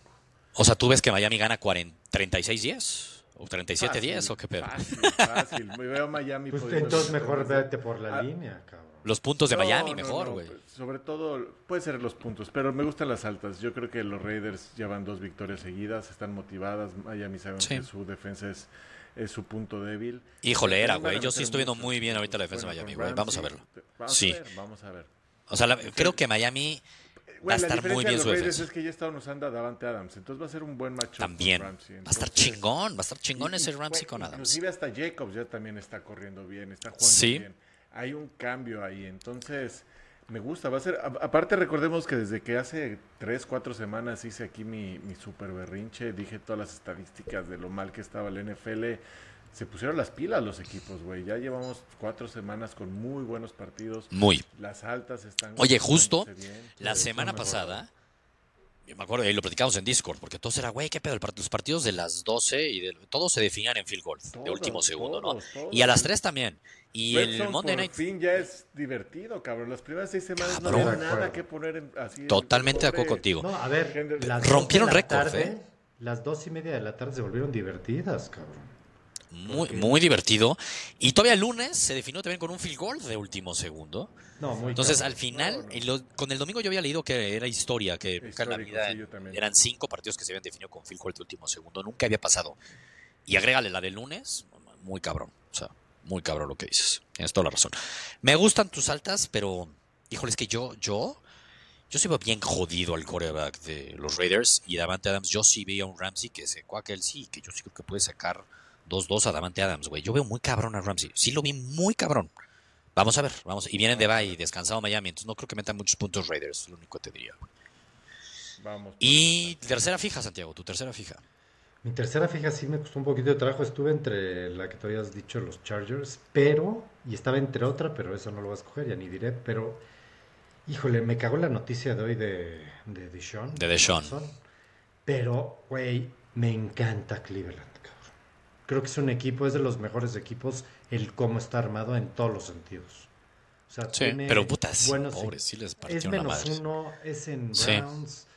A: O sea, ¿tú ves que Miami gana 40 36-10? ¿O 37-10?
B: Fácil,
A: ¿O qué pedo?
B: Fácil, fácil. Me veo Miami
C: Pues entonces mejor vete por la
B: Ah.
C: línea, cabrón.
A: Los puntos de
B: No,
A: Miami,
B: no,
A: mejor,
B: no,
A: güey.
B: pues, sobre todo, puede ser los puntos, pero me gustan las altas. Yo creo que los Raiders llevan dos victorias seguidas, están motivadas. Miami saben
A: Sí.
B: que su defensa es, es su punto débil.
A: Híjole, era, güey. Yo sí estoy viendo muy bien ahorita la defensa de Miami, güey. Vamos a verlo.
B: Vamos
A: Sí.
B: a ver, vamos a ver.
A: O sea, la- creo que Miami va a
B: la
A: estar
B: diferencia
A: muy
B: de
A: bien
B: los
A: su defensa.
B: es que ya estaban usando a Davante Adams, entonces va a ser un buen matchup
A: También.
B: con
A: Va
B: Ramsey.
A: a estar chingón, va a estar chingón
B: y-
A: ese Ramsey
B: güey,
A: con Adams.
B: Inclusive hasta Jacobs ya también está corriendo bien, está jugando
A: Sí.
B: bien. Hay un cambio ahí, entonces me gusta. Va a ser, a- aparte recordemos que desde que hace tres, cuatro semanas hice aquí mi, mi super berrinche, dije todas las estadísticas de lo mal que estaba el NFL. Se pusieron las pilas los equipos, güey. Ya llevamos cuatro semanas con muy buenos partidos.
A: Muy.
B: Las altas están.
A: Oye, justo
B: bien.
A: La semana pasada, yo me acuerdo, y lo platicamos en Discord, porque todos era, güey, qué pedo, el part- los partidos de las 12 y de, todos se definían en field goal, de último segundo,
B: todos,
A: ¿no?
B: todos.
A: Y a las 3 también. Y el Monday
B: por
A: Night,
B: fin ya es divertido, cabrón. Las primeras seis semanas
A: Cabrón.
B: no había nada que poner en, así.
A: totalmente de acuerdo contigo.
C: No, a ver, las
A: Rompieron récord, ¿eh?
C: Las dos y media de la tarde se volvieron divertidas, cabrón.
A: Muy, muy divertido. Y todavía el lunes se definió también con un field goal de último segundo.
C: No, muy
A: Entonces, al final,
B: No, no.
A: con el domingo yo había leído que era historia, que nunca en la vida
B: sí,
A: eran cinco partidos que se habían definido con field goal de último segundo. Nunca había pasado. Y agrégale la del lunes, muy cabrón. O sea, muy cabrón lo que dices. Tienes toda la razón. Me gustan tus altas, pero, híjole, es que yo, yo, yo sí veo bien jodido al coreback de los Raiders y Davante Adams. Yo sí veía a un Ramsey que se cuaca él sí, que yo sí creo que puede sacar 2-2 a Davante Adams, güey. Yo veo muy cabrón a Ramsey. Sí lo vi muy cabrón. Vamos a ver, vamos. Y vienen de bye, descansado Miami, entonces no creo que metan muchos puntos Raiders, lo único que te diría. güey.
B: Vamos.
A: Y tercera fija, Santiago, tu tercera fija.
C: Mi tercera fija sí me costó un poquito de trabajo. Estuve entre la que te habías dicho, los Chargers, pero, y estaba entre otra, pero eso no lo voy a escoger, ya ni diré, pero, híjole, me cagó la noticia de hoy de, de Deshaun.
A: De Deshaun.
C: Pero, güey, me encanta Cleveland. Creo que es un equipo, es de los mejores equipos, el cómo está armado en todos los sentidos. O sea,
A: Sí,
C: tiene
A: pero puta, sí,
C: buenos-
A: pobres, sí les
C: es
A: la
C: menos
A: madre.
C: uno, es en
A: Sí.
C: Browns.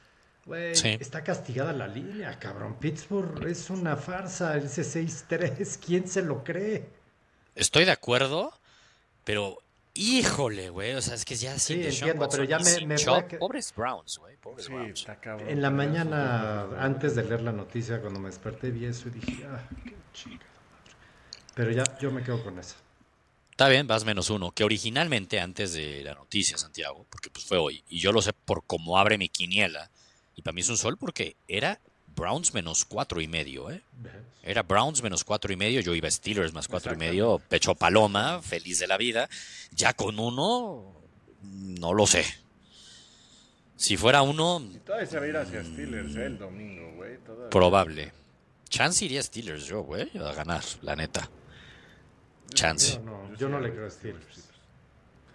C: Güey,
A: Sí.
C: está castigada la línea, cabrón. Pittsburgh es una farsa, ese 6-3. ¿Quién se lo cree?
A: Estoy de acuerdo, pero híjole, güey, o sea, es que ya
C: Sí, entiendo, pero ya me- me
A: Chubb,
C: voy a que-
A: pobres Browns, güey, pobres
B: Sí,
A: Browns.
B: está cabrón.
C: En la mañana, antes de leer la noticia, cuando me desperté, vi eso y dije, ah, qué chica. Pero ya, yo me quedo con esa.
A: Está bien, vas menos uno, que originalmente antes de la noticia, Santiago, porque pues fue hoy, y yo lo sé por cómo abre mi quiniela, y para mí es un sol porque era Browns menos cuatro y medio, ¿eh? Era Browns menos cuatro y medio, yo iba Steelers más cuatro y medio, pecho paloma, feliz de la vida. Ya con uno, no lo sé. Si fuera uno,
B: Y todavía se va a ir hacia Steelers eh, el domingo, güey.
A: probable. Chance iría Steelers yo, güey, a ganar, la neta. Chance.
C: Yo no, yo no le creo a Steelers.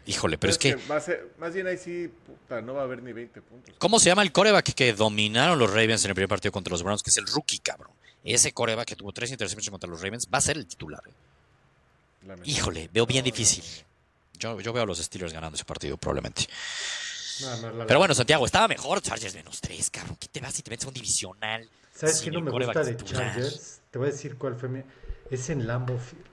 A: Híjole, pero es que,
B: va a ser, más bien ahí sí, puta, no va a haber ni 20 puntos.
A: ¿cómo se llama el coreback que dominaron los Ravens en el primer partido contra los Browns? Que es el rookie, cabrón. Ese coreback que tuvo tres intercepciones contra los Ravens va a ser el titular. ¿eh?
B: Lamentable.
A: Híjole, veo bien
B: No, no,
A: difícil. Yo, yo veo a los Steelers ganando ese partido, probablemente.
C: No, no, la-
A: Pero bueno, Santiago, estaba mejor Chargers menos tres, cabrón. ¿Qué te vas si te metes a un divisional?
C: ¿Sabes qué no me gusta de
A: titular?
C: Chargers? Te voy a decir cuál fue mi... Es en Field, cabrón.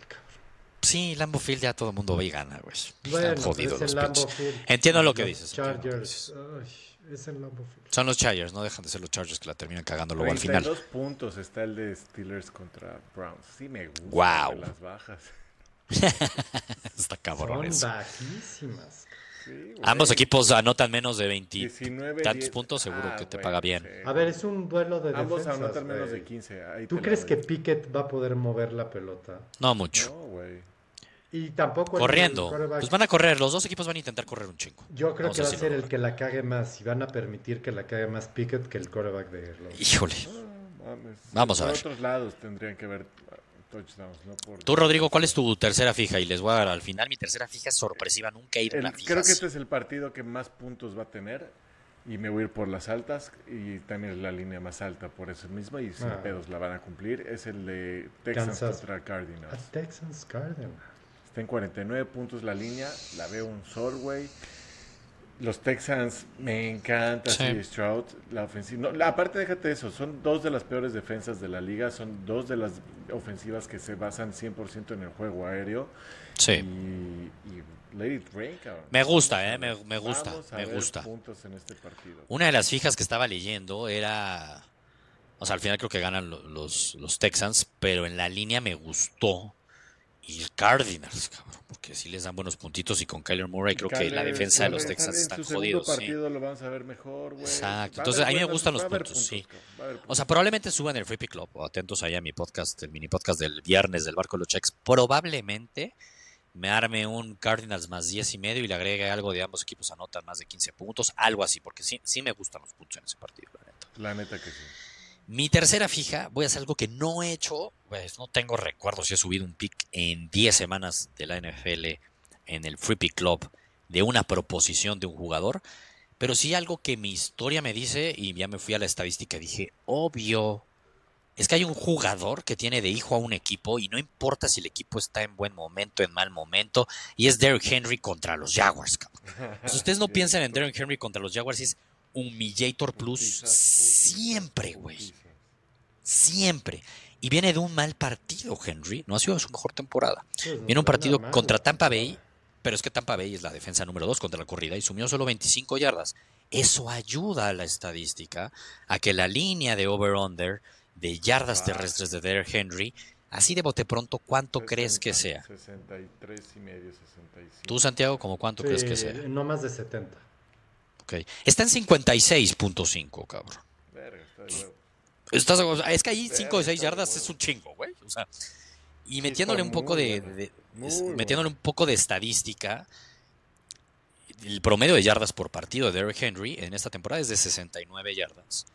A: Sí, Lambo Field ya todo el mundo va y gana, güey.
C: Bueno,
A: Están jodidos
C: es
A: los.
C: Field.
A: Entiendo lo que dices,
C: Chargers. ay, es Lambeau Field.
A: Son los Chargers, no dejan de ser los Chargers que la terminan cagando luego al final.
B: 32 puntos está el de Steelers contra Browns. Sí me gusta. De Las bajas.
A: Está cabrón
C: Son
A: eso.
C: bajísimas.
B: Sí.
A: Ambos equipos anotan menos de 20
B: 19,
A: tantos
B: 10.
A: puntos, seguro
B: Ah,
A: que te
B: güey,
A: paga bien.
B: sí.
C: A ver, es un duelo de
B: Ambos
C: defensas,
B: anotan menos
C: güey.
B: de 15. ahí
C: ¿Tú crees que. Pickett va a poder mover la pelota?
A: No mucho.
B: No, güey.
C: Y tampoco
A: Corriendo. Pues van a correr, los dos equipos van a intentar correr un chingo.
C: Yo creo
A: Vamos
C: que va a ser el que la cague más y van a permitir que la cague más Pickett que el quarterback de los...
A: Híjole.
B: Ah, mames.
A: Vamos a
B: Por
A: ver.
B: otros lados tendrían que ver ah, touchdowns, no por...
A: Tú, Rodrigo, ¿cuál es tu tercera fija? Y les voy a dar al final. Mi tercera fija es sorpresiva, nunca he ido a
B: El-
A: fija.
B: creo que este es el partido que más puntos va a tener y me voy a ir por las altas y también la línea más alta por eso mismo y sin
C: Ah.
B: pedos la van a cumplir. Es el de Texans
C: Kansas.
B: contra
C: A
B: Cardinals.
C: Texans Cardinals.
B: Está en 49 puntos la línea, la veo un sol, güey. Los Texans me encanta
A: Sí.
B: Stroud, la ofensiva. no, la- aparte, déjate eso, son dos de las peores defensas de la liga, son dos de las ofensivas que se basan 100% en el juego aéreo.
A: Sí.
B: Y, y let it rain, cabrón.
A: Me gusta, eh, me- gusta,
B: vamos a
A: me
B: ver
A: gusta.
B: puntos en este partido.
A: Una de las fijas que estaba leyendo era. O sea, al final creo que ganan lo- los, los Texans, pero en la línea me gustó. Y el Cardinals, cabrón, porque sí les dan buenos puntitos. Y con Kyler Murray creo que la defensa de los Texans sí.
B: partido lo vamos a ver mejor, güey.
A: Exacto. Entonces, a mí me gustan los puntos, sí. O sea, probablemente suban el Free Pick Club. o Atentos ahí a mi podcast, el mini podcast del viernes del Barco de los Checks. Probablemente me arme un Cardinals más 10 y medio y le agregue algo de ambos equipos anotan más de 15 puntos. Algo así, porque sí, sí me gustan los puntos en ese partido, la neta.
B: La neta que sí.
A: Mi tercera fija, voy a hacer algo que no he hecho, pues no tengo recuerdo si he subido un pick en 10 semanas de la NFL en el Free Pick Club de una proposición de un jugador, pero sí algo que mi historia me dice y ya me fui a la estadística y dije, obvio, es que hay un jugador que tiene de hijo a un equipo y no importa si el equipo está en buen momento, en mal momento, y es Derrick Henry contra los Jaguars. cabrón. Si ustedes no piensan en Derrick Henry contra los Jaguars, es Humillator Plus siempre, güey. Siempre. Y viene de un mal partido, Henry. No ha sido su mejor temporada. Viene un partido contra. Tampa Bay, pero es que Tampa Bay es la defensa número 2 contra la corrida y sumió solo 25 yardas. Eso ayuda a la estadística a que la línea de over-under de yardas terrestres de Derrick Henry, así de bote pronto, ¿cuánto crees que
B: 60,
A: sea?
B: 63 y medio, 65.
A: Tú, Santiago, ¿cómo cuánto crees que sea?
C: No más de 70.
A: Ok. Está en 56.5, cabrón.
B: Verga, está de huevo.
A: Estás- es que ahí
B: Verga,
A: 5 o 6
B: está de
A: yardas es un chingo, güey. O sea, y metiéndole un poco de, metiéndole un poco de estadística, el promedio de yardas por partido de Derrick Henry en esta temporada es de 69 yardas.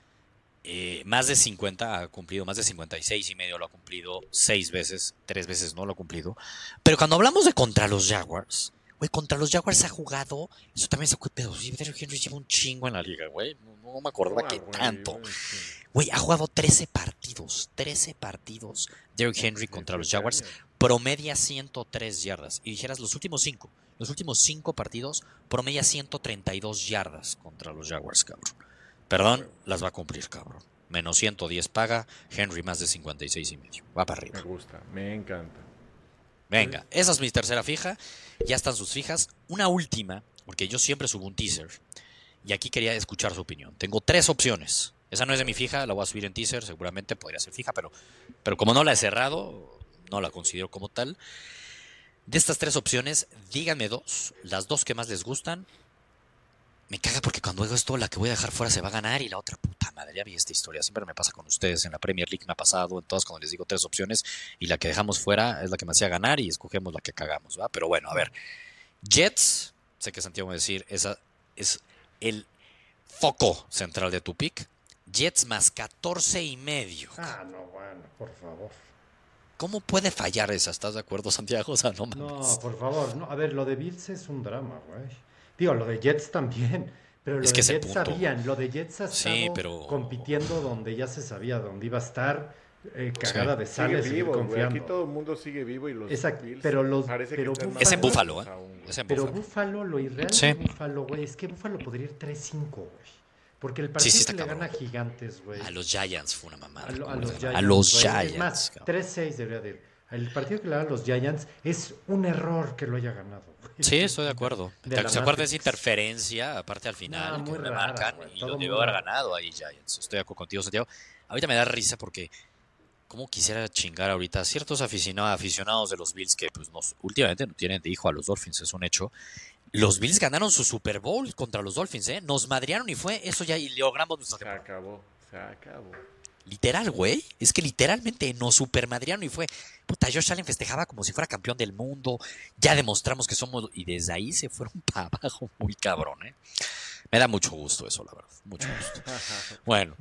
A: eh, más de 50 ha cumplido, más de 56 y medio lo ha cumplido seis veces, tres veces no lo ha cumplido. Pero cuando hablamos de contra los Jaguars, güey, contra los Jaguars ha jugado, eso también se pero sí, Derrick Henry lleva un chingo en la liga, güey. No, no me acordaba
B: Ah,
A: que
B: güey,
A: tanto.
B: güey, sí.
A: Güey, ha jugado 13 partidos, 13 partidos Derrick Henry contra los Jaguars, promedia 103 yardas. Y dijeras, los últimos cinco, los últimos cinco partidos, promedia 132 yardas contra los Jaguars, cabrón. Perdón, las va a cumplir, cabrón. Menos 110 paga, Henry más de 56 y medio. Va para
B: Me
A: arriba.
B: gusta, me encanta.
A: Venga, esa es mi tercera fija. Ya están sus fijas. Una última, porque yo siempre subo un teaser. Y aquí quería escuchar su opinión. Tengo tres opciones. Esa no es de mi fija, la voy a subir en teaser, seguramente podría ser fija, pero, pero como no la he cerrado, no la considero como tal. De estas tres opciones, díganme dos, las dos que más les gustan. Me caga porque cuando hago esto, la que voy a dejar fuera se va a ganar y la otra puta madre. Ya vi esta historia, siempre me pasa con ustedes. En la Premier League me ha pasado, en todas cuando les digo tres opciones y la que dejamos fuera es la que me hacía ganar y escogemos la que cagamos, ¿va? Pero bueno, a ver. Jets, sé que Santiago va a decir, esa es el foco central de tu pick. Jets más 14 y medio.
C: Ah, no, bueno, por favor.
A: ¿Cómo puede fallar esa? ¿Estás de acuerdo, Santiago? O sea, no
C: No,
A: mames.
C: por favor, no. A ver, lo de Bills es un drama, güey. Digo, lo de Jets también. Pero lo
A: Es que
C: de
A: ese
C: Jets sabían, lo de Jets ha
A: Sí,
C: estado
A: pero-
C: compitiendo donde ya se sabía dónde iba a estar, eh, cagada de
B: Sigue
C: sales, seguir
B: vivo. Aquí todo el mundo sigue vivo y los
C: Exacto,
B: Bills
C: pero los-
B: parece
C: pero
B: que están
C: Buffalo-
A: Es en Búfalo, ¿eh? Es en
C: Pero
A: Buffalo.
C: Búfalo, lo irreal
A: Sí.
C: de Búfalo, güey, es que Búfalo podría ir 3-5, güey. Porque el partido
A: sí
C: que le gana a Gigantes, güey.
A: A los Giants fue una mamada.
C: A, lo- a
A: ¿cómo
C: los Giants.
A: a los
C: güey.
A: Giants.
C: Es más,
A: cabrón.
C: 3-6 debería de ir. El partido que le dan a los Giants es un error que lo haya ganado.
A: Sí, estoy de acuerdo.
C: De la
A: ¿Se acuerda de esa
C: Matrix.
A: interferencia, aparte al final,
C: No,
A: que
C: rara,
A: marcan
C: güey,
A: y lo debió haber ganado ahí Giants. Estoy de acuerdo contigo, Santiago. Ahorita me da risa porque cómo quisiera chingar ahorita a ciertos aficionados, aficionados de los Bills que pues nos, últimamente no tienen de hijo a los Dolphins, es un hecho. Los Bills ganaron su Super Bowl contra los Dolphins, ¿eh? Nos madrearon y fue eso ya y logramos nuestra
B: Se acabó, se acabó.
A: Literal, güey. Es que literalmente nos supermadriaron y fue. Puta, Josh Allen festejaba como si fuera campeón del mundo. Ya demostramos que somos. Y desde ahí se fueron para abajo muy cabrón, ¿eh? Me da mucho gusto eso, la verdad. Mucho gusto. Bueno.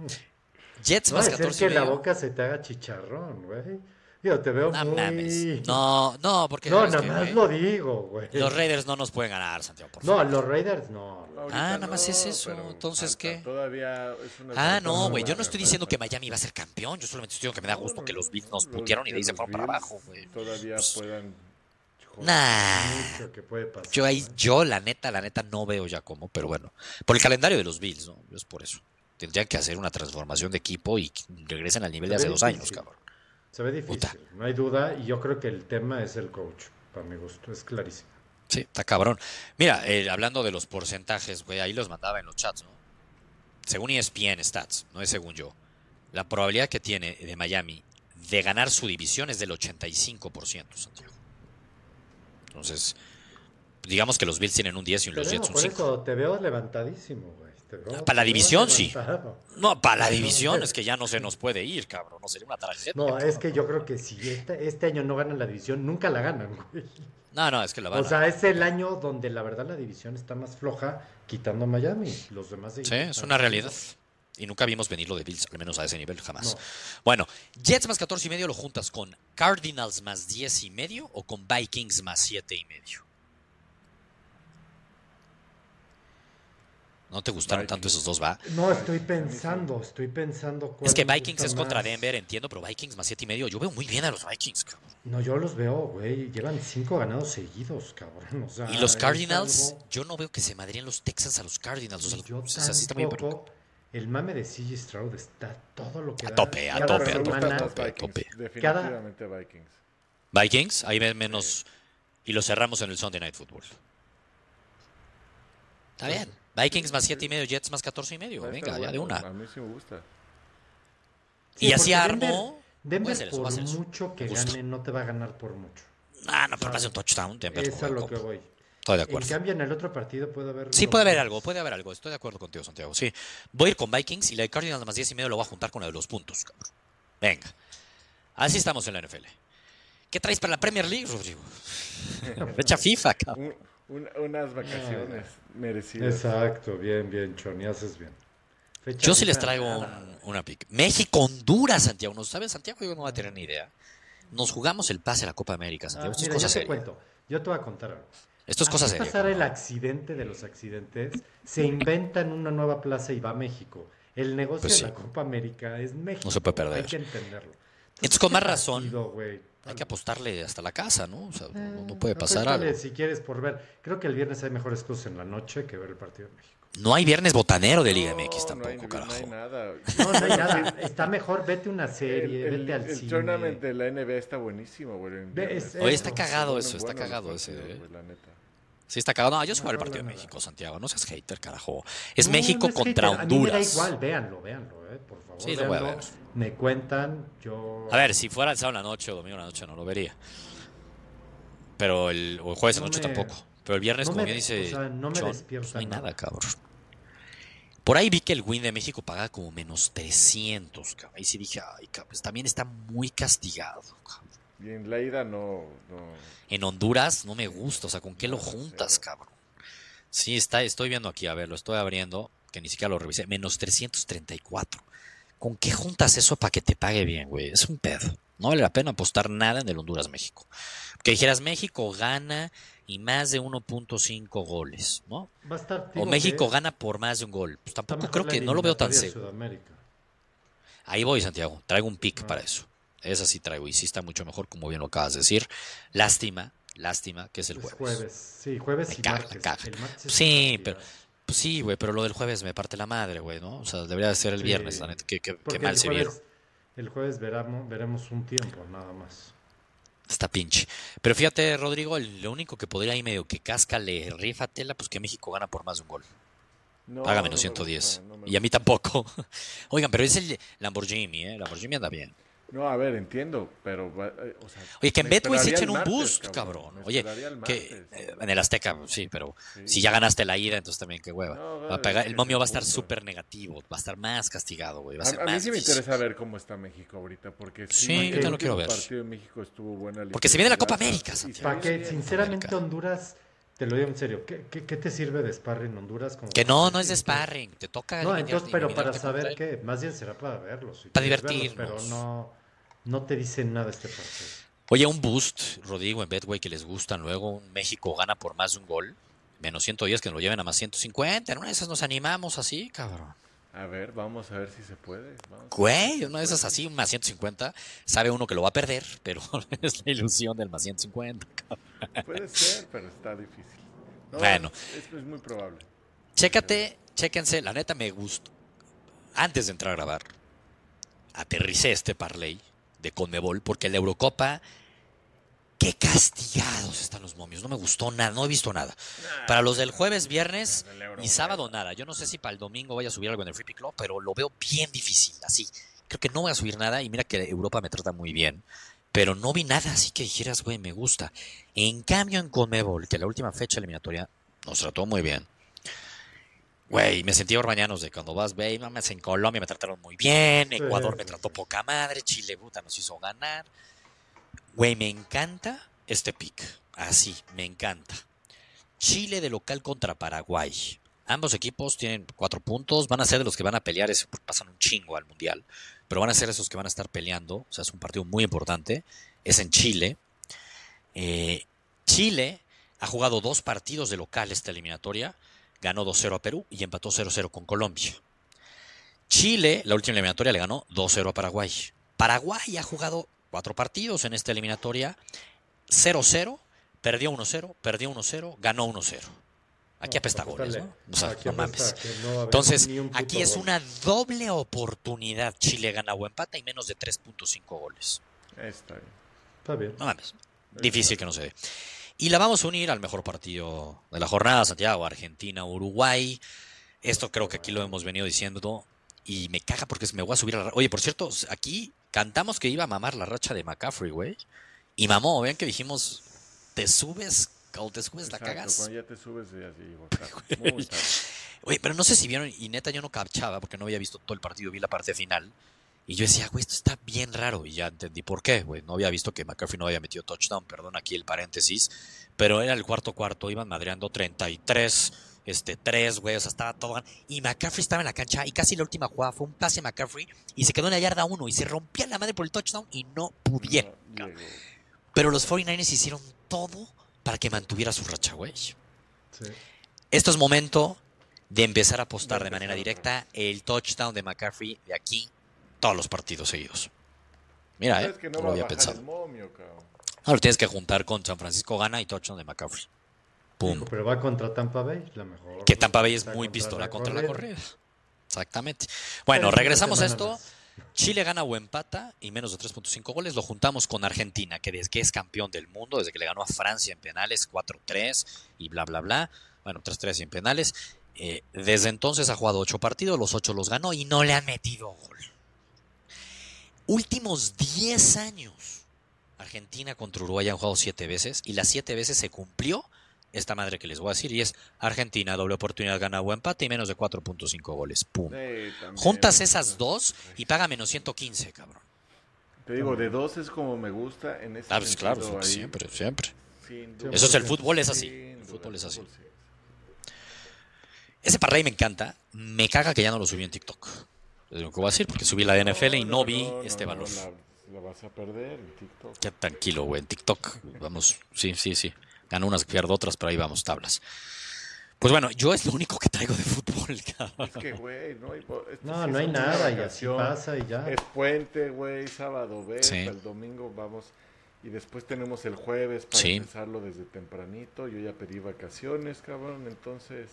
A: Jets
C: No
A: más
C: es ser
A: 14 y
C: que la boca se te haga chicharrón, güey. Yo te veo
A: No
C: muy...
A: mames. No, no, porque.
C: No,
A: ¿sabes
C: nada más lo digo, güey.
A: Los Raiders no nos pueden ganar, Santiago, por
C: No, los Raiders no.
B: Ahorita
A: Ah, nada más es eso, entonces, ¿qué?
B: Todavía es una
A: Ah, no, güey. Yo no estoy diciendo que. Miami iba a ser campeón. Yo solamente estoy diciendo que me da gusto que los Bills nos putearon y de ahí se fueron para abajo, güey.
B: Todavía
A: Pues,
B: puedan.
A: Nah.
C: Mucho que puede pasar.
A: Yo ahí,
C: ¿eh?
A: yo la neta, la neta no veo ya cómo, pero bueno, por el calendario de los Bills, ¿no? Es por eso. Tendrían que hacer una transformación de equipo y regresen al nivel de hace dos años, cabrón.
C: Se ve difícil,
A: Puta.
C: no hay duda. Y yo creo que el tema es el coach, para mi gusto. Es clarísimo.
A: Sí, está cabrón. Mira, eh, hablando de los porcentajes, güey, ahí los mandaba en los chats, ¿no? Según ESPN Stats, no es según yo. La probabilidad que tiene de Miami de ganar su división es del 85%, Santiago. Entonces, digamos que los Bills tienen un 10 y los Jets un
C: por
A: 5.
C: eso te veo levantadísimo, güey.
A: Para la división, sí. No, para la división es que ya no se nos puede ir, cabrón. No sería una tragedia.
C: No, es que yo creo que si este, este año no ganan la división, nunca la ganan, güey.
A: No, no, es que la van
C: O sea, es el año donde la verdad la división está más floja, quitando a Miami. Los demás
A: Sí, es una realidad. Y nunca vimos venir lo de Bills, al menos a ese nivel, jamás.
C: No.
A: Bueno, Jets más 14 y medio lo juntas con Cardinals más 10 y medio o con Vikings más 7 y medio. ¿No te gustaron tanto esos dos, va?
C: No, estoy pensando, estoy pensando. cuál
A: Es que Vikings es contra
C: más.
A: Denver, entiendo, pero Vikings más 7 y medio. Yo veo muy bien a los Vikings, cabrón.
C: No, yo los veo, güey. Llevan cinco ganados seguidos, cabrón. O sea,
A: Y los Cardinals,
C: algo-
A: yo no veo que se madrien los Texans a los Cardinals. O sea,
C: Yo
A: o sea, sí está muy
C: tampoco. El mame de CG Stroud está todo lo que
A: A
C: da.
A: tope, a
C: Cada
A: tope, a tope,
B: más
A: tope,
B: Vikings,
A: tope.
B: Definitivamente Vikings.
A: Vikings, ahí ven menos. Y lo cerramos en el Sunday Night Football. Está bien. Vikings más 7 y medio, Jets más 14 y medio. Venga, ya
B: bueno,
A: de una.
B: A mí sí me gusta.
C: Sí,
A: y así armo.
C: Denver, por
A: hacer
C: mucho que gane, no te va a ganar por mucho.
A: Ah, no, pero más de un touchdown. Denver
C: Es a lo que voy.
A: Estoy de
C: En
A: acuerdo.
C: cambio, en el otro partido puede haber.
A: Sí, puede haber algo, puede haber algo. Estoy de acuerdo contigo, Santiago. Sí. Voy a ir con Vikings y la de Cardinals más 10 y medio lo voy a juntar con la de los puntos. cabrón. Venga. Así estamos en la NFL. ¿Qué traes para la Premier League, Rodrigo? Fecha FIFA, cabrón.
B: Un- un- unas vacaciones merecidas.
C: Exacto, bien, bien, Choni, haces bien. Fecha
A: Yo sí les traigo un- una pick. México-Honduras, Santiago. ¿No sabes? Santiago yo no voy a tener ni idea. Nos jugamos el pase a la Copa América,
C: Ah,
A: Santiago. Esto
C: mira,
A: es cosa
C: yo te
A: seria.
C: cuento. Yo te voy a contar algo.
A: Esto es cosa seria.
C: pasar el accidente de los accidentes, se inventan una nueva plaza y va a México. El negocio
A: Pues
C: de la. Copa América es México.
A: No se puede perder.
C: Hay que entenderlo.
A: Entonces, con más razón,
C: partido.
A: Hay que apostarle hasta la casa, ¿no? O sea, no,
C: Eh,
A: no puede pasar algo.
C: Si quieres por ver. Creo que el viernes hay mejores cosas en la noche que ver el partido de México.
A: No hay viernes botanero de Liga
B: No,
A: MX
B: no
A: tampoco,
B: hay- no
A: carajo.
B: hay nada.
C: No, no hay nada. Está mejor, vete una serie,
B: el, el,
C: vete al
B: el
C: cine.
B: tournament de la NBA está buenísimo, güey.
C: es-
A: Oye, está cagado eso, está
B: bueno
A: cagado ese.
B: partidos,
A: ¿eh?
B: güey, la neta.
A: Sí, está cagado. No, yo soy
C: No,
A: el
C: no,
A: partido
C: no,
A: de
C: no.
A: México, Santiago. No seas hater, carajo. Es
C: No,
A: México
C: no es
A: contra
C: hater. A mí me da
A: Honduras.
C: igual, véanlo, véanlo, eh, por favor.
A: Sí, lo voy a
C: véanlo.
A: ver.
C: Me cuentan, yo.
A: A ver, si fuera el sábado en la noche o domingo en la noche no lo vería. Pero el, o el jueves en la
C: No
A: noche
C: me-
A: tampoco. Pero el viernes,
C: no
A: como
C: me-
A: bien dice
C: o sea, no me despierta
A: pues no hay
C: nada.
A: cabrón. Por ahí vi que el win de México pagaba como menos 300, cabrón. Ahí sí dije, ay, cabrón, pues también está muy castigado. cabrón.
B: Y en la ida no. no.
A: En Honduras no me gusta, o sea, ¿con qué lo
B: No,
A: juntas, cabrón? Sí, está, estoy viendo aquí, a ver, lo estoy abriendo, que ni siquiera lo revisé, menos 334. ¿Con qué juntas eso para que te pague bien, güey? Es un pedo. No vale la pena apostar nada en el Honduras-México. Que dijeras, México gana y más de 1.5 goles, ¿no?
C: Va a estar,
A: O México
C: que
A: gana por más de un gol. Pues tampoco creo que no lo veo tan seguro. Ahí voy, Santiago. Traigo un pick
C: Ah.
A: para eso. Esa sí traigo y sí está mucho mejor, como bien lo acabas de decir. Lástima, lástima que es el
C: Es
A: jueves.
C: jueves. Sí, jueves
A: Me
C: y
A: caga,
C: martes.
A: caga.
C: El martes es
A: Sí, pero-. Pues sí, güey, pero lo del jueves me parte la madre, güey, ¿no? O sea, debería de ser el
C: Sí.
A: viernes, la neta. Qué, qué- qué
C: Porque
A: mal se vieron.
C: el jueves veramos, veremos un tiempo, nada más.
A: Está pinche. Pero fíjate, Rodrigo, el- lo único que podría ahí medio que cáscale, rífatela, pues que México gana por más de un gol.
B: no
A: Paga
B: no
A: menos
B: me
A: 110.
B: gusta, no me
A: y a mí tampoco. Oigan, pero es el Lamborghini, ¿eh? Lamborghini anda bien.
B: No, a ver, entiendo, pero. va- eh, o sea,
A: Oye, que en Betway se echen un
B: martes,
A: boost, cabrón.
B: Me
A: Oye, que eh, en el Azteca, sí, pero
B: Sí.
A: si ya ganaste la ida, entonces también qué hueva.
B: No,
A: Va a pegar- el momio va a estar súper negativo, va a estar más castigado, güey. Va a
B: A,
A: ser
B: a mí
A: más
B: sí me interesa ver cómo está México ahorita, porque
A: Sí,
B: el
A: yo también lo quiero ver.
B: partido de México estuvo buena.
A: Porque se viene la Copa América, Santiago.
C: Que, sinceramente,
A: América.
C: Honduras, te lo digo en serio, ¿qué, qué, qué te sirve de sparring en Honduras? Como
A: Que no, no es de sparring, te toca
C: No, entonces, pero para saber qué, más bien será para verlos. si
A: Para
C: quieres verlos,
A: divertirnos.
C: pero no, no te dicen nada este partido.
A: Oye, un boost, Rodrigo, en Betway que les gustan luego, un México gana por más de un gol, menos 110 que nos lo lleven a más 150, en una de esas nos animamos así, cabrón.
B: A ver, vamos a ver si se puede. vamos.
A: Güey, una de esas así, un más 150, sabe uno que lo va a perder, pero es la ilusión del más 150. cabrón.
B: Puede ser, pero está difícil. No,
A: Bueno.
B: Es, es muy probable.
A: Chécate, chéquense, la neta me gustó. Antes de entrar a grabar, aterricé este parlay de Conmebol porque la Eurocopa, qué castigados están los momios. No me gustó nada, no he visto nada. Para los del jueves, viernes y sábado nada. Yo no sé si para el domingo vaya a subir algo en el Free Pick Club, pero lo veo bien difícil, así. Creo que no voy a subir nada y mira que Europa me trata muy bien. Pero no vi nada así que dijeras, güey, me gusta. En cambio, en Conmebol, que la última fecha eliminatoria nos trató muy bien. Güey, me sentí orbañanos de cuando vas, güey, mames, en Colombia me trataron muy bien,
C: Sí,
A: Ecuador me trató poca madre, Chile, puta, nos hizo ganar. Güey, me encanta este pick. Así, me encanta. Chile de local contra Paraguay. Ambos equipos tienen cuatro puntos. Van a ser de los que van a pelear. Es, pasan un chingo al mundial. Pero van a ser esos que van a estar peleando. O sea, es un partido muy importante. Es en Chile. Eh, Chile ha jugado dos partidos de local esta eliminatoria. Ganó 2-0 a Perú y empató 0-0 con Colombia. Chile, la última eliminatoria, le ganó 2-0 a Paraguay. Paraguay ha jugado cuatro partidos en esta eliminatoria. 0-0, perdió 1-0, perdió 1-0, ganó 1-0. Aquí apesta goles. ¿no? O sea, no mames.
C: no
A: Entonces, aquí es una doble oportunidad. Chile gana o empata y menos de 3.5 goles.
B: Está bien.
C: Está bien.
A: No mames. Difícil que no se dé. Y la vamos a unir al mejor partido de la jornada, Santiago, Argentina, Uruguay. Esto creo que aquí lo hemos venido diciendo y me caga porque me voy a subir a la... Oye, por cierto, aquí cantamos que iba a mamar la racha de McCaffrey, güey. Y mamó, vean que dijimos, te subes o te subes, la cagas.
B: Cuando ya te subes y así.
A: Oye, pero no sé si vieron, y neta yo no capchaba porque no había visto todo el partido, vi la parte final. Y yo decía, güey, esto está bien raro. Y ya entendí por qué, güey. No había visto que McCaffrey no había metido touchdown, perdón aquí el paréntesis. Pero era el cuarto cuarto, iban madreando 33, este, tres, güey, o sea, estaba todo. Y McCaffrey estaba en la cancha y casi la última jugada fue un pase McCaffrey y se quedó en la yarda uno y se rompía la madre por el touchdown y no pudieron.
B: No.
A: Pero los 49ers hicieron todo para que mantuviera su racha, güey.
C: Sí.
A: Esto es momento de empezar a apostar
B: De
A: manera directa el touchdown de McCaffrey de aquí todos los partidos seguidos. Mira, eh,
B: que no
A: no lo había pensado.
B: momio, cabrón.
A: Ahora lo tienes que juntar con San Francisco gana y touchdown de McCaffrey. Pum.
C: Pero va contra Tampa Bay, la mejor.
A: Que Tampa Bay es muy
C: contra
A: pistola
C: la
A: contra la
C: corrida.
A: Exactamente. Bueno, regresamos a esto. Chile gana o empata y menos de 3.5 goles. Lo juntamos con Argentina, que desde que es campeón del mundo, desde que le ganó a Francia en penales 4-3 y bla, bla, bla. Bueno, 3-3 y en penales. Eh, desde entonces ha jugado 8 partidos, los 8 los ganó y no le han metido gol. Últimos 10 años, Argentina contra Uruguay han jugado 7 veces y las 7 veces se cumplió esta madre que les voy a decir y es Argentina, doble oportunidad, gana o empate y menos de 4.5 goles. Pum.
B: Sí.
A: Juntas esas dos y paga menos 115, cabrón.
B: Te digo, de dos es como me gusta en ese
A: Ah, pues claro,
B: ahí.
A: siempre, siempre.
C: Eso es el
A: fútbol, es así. El fútbol es así. Ese parlay me encanta. Me caga que ya no lo subí en TikTok. Lo que voy a decir, porque subí la de NFL y no vi
B: no,
A: este
B: no,
A: valor.
B: La, la vas a perder en TikTok.
A: Ya tranquilo, güey. En TikTok, vamos, sí, sí, sí. Gano unas, pierdo otras, pero ahí vamos, tablas. Pues bueno, yo es lo único que traigo de fútbol, cabrón.
B: Es que, güey, no hay, esto
C: No,
B: sí
C: no hay nada y así pasa y ya.
B: Es puente, güey, sábado ves,
A: Sí.
B: el domingo vamos y después tenemos el jueves para
A: Sí.
B: empezarlo desde tempranito. Yo ya pedí vacaciones, cabrón, entonces...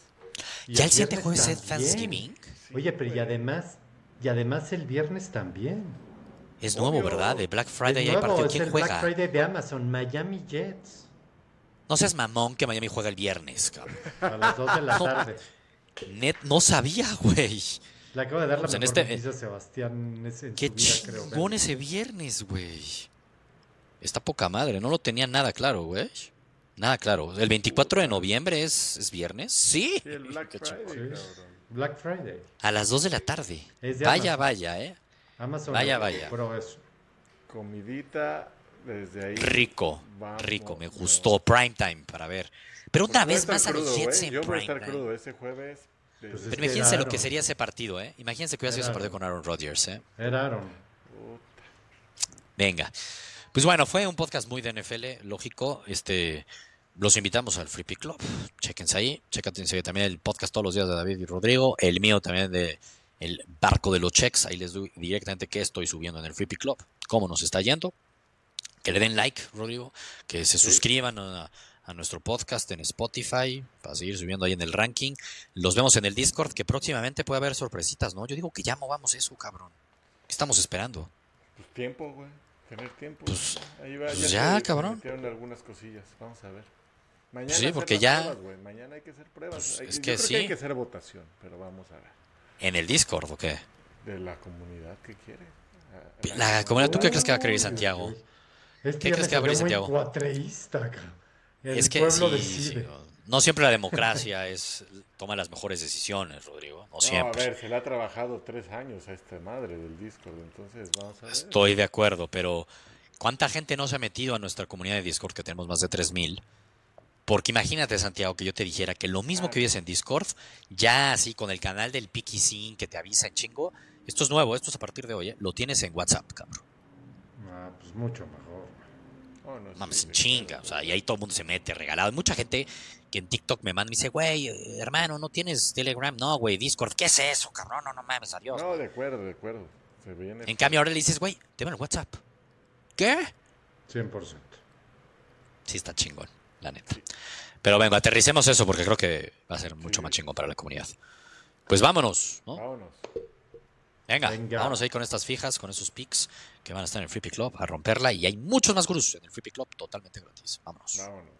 C: Y
A: ¿Ya el siguiente
C: viernes
A: jueves es. Thanksgiving?
B: sí,
C: Oye, pero y
B: güey.
C: además, y además el viernes también.
A: Es nuevo,
B: Obvio.
A: ¿verdad? De Black Friday
C: Es
A: hay
C: nuevo,
A: partido.
C: es
A: ¿Quién
C: el Black
A: juega?
C: Friday de Amazon, Miami Jets.
A: No seas mamón que Miami juega el viernes, cabrón.
C: A las 2 de la
A: No.
C: tarde.
A: Net, no sabía, güey.
C: Le acabo de dar la
A: Pues en
C: mejor
A: este-
C: noticia a Sebastián en ese- en
A: Qué chingón ese viernes, güey. Está poca madre, no lo tenía nada claro, güey. Nada claro. ¿El 24 de noviembre es, es viernes? Sí.
B: Sí, el Black
A: Qué
B: Friday, cabrón.
C: Black Friday.
A: A las 2 de la tarde.
C: Es de
A: Vaya,
C: Amazon.
A: vaya, ¿eh?
C: Amazon
A: Vaya, vaya.
C: compró eso.
B: Comidita desde ahí.
A: Rico,
B: Vamos,
A: rico, me
B: no.
A: gustó. Prime time para ver. Pero
B: Pues
A: otra
B: voy a
A: vez más a los Jets
B: güey.
A: en
B: Yo voy a
A: prime
B: estar
A: time.
B: crudo ese jueves. desde-
C: Pues es
A: Pero
C: que
A: imagínense lo que sería ese partido, ¿eh? Imagínense que hubiera sido ese partido con Aaron Rodgers, ¿eh?
C: Era Aaron.
B: Puta.
A: Venga. Pues bueno, fue un podcast muy de NFL, lógico. Este, los invitamos al Free Pick Club. Chéquense ahí. Chéquense también el podcast todos los días de David y Rodrigo. El mío también de el barco de los checks. Ahí les doy directamente qué estoy subiendo en el Free Pick Club. Cómo nos está yendo. Que le den like, Rodrigo. Que se suscriban a, a nuestro podcast en Spotify para seguir subiendo ahí en el ranking. Los vemos en el Discord, que próximamente puede haber sorpresitas, ¿no? Yo digo que ya movamos eso, cabrón. ¿Qué estamos esperando?
B: Pues tiempo, güey. Tener tiempo.
A: Pues-
B: Ahí va,
A: pues ya, cabrón.
B: algunas cosillas. Vamos a ver. Mañana
A: Pues sí, porque ya-
B: pruebas. Mañana hay que hacer pruebas.
A: Pues
B: Hay-
A: es que sí.
B: hay que hacer votación, pero vamos a ver.
A: ¿En el Discord o qué?
B: De la comunidad que quiere. A-
A: La comunidad, ¿tú qué crees que va a querer Santiago?
C: Este
A: ¿Qué crees que va a
C: muy
A: Santiago?
C: cuatreísta. El
A: es que
C: pueblo
A: sí,
C: decide.
A: sí, no siempre la democracia es toma las mejores decisiones, Rodrigo. No
B: No, a
A: siempre.
B: ver, se le ha trabajado tres años a esta madre del Discord, entonces vamos a ver.
A: Estoy de acuerdo, pero ¿cuánta gente no se ha metido a nuestra comunidad de Discord que tenemos más de 3000? Porque imagínate, Santiago, que yo te dijera que lo mismo que vives en Discord, ya así con el canal del Piki Sin que te avisa en chingo, esto es nuevo, esto es a partir de hoy, ¿eh? lo tienes en WhatsApp, cabrón.
C: Ah, pues mucho mejor.
B: Oh, no, sí,
A: Mames, en
B: sí,
A: chinga, o sea, y ahí todo el mundo se mete regalado. Hay mucha gente que en TikTok me manda y me dice, güey, eh, hermano, ¿no tienes Telegram? No, güey, Discord, ¿qué es eso, cabrón? No, no mames, adiós.
B: No, de acuerdo, de acuerdo. Se viene.
A: En cambio, ahora le dices, güey, te el WhatsApp. ¿Qué?
C: 100%.
A: Sí, está chingón, la neta. Pero venga, aterricemos eso porque creo que va a ser mucho más chingón para la comunidad. Pues vámonos, ¿no?
B: Vámonos.
A: Venga,
C: Venga.
A: vámonos ahí con estas fijas, con esos picks que van a estar en el Free Pick Club, a romperla. Y hay muchos más gurús en el Free Pick Club totalmente gratis. Vámonos.
B: Vámonos.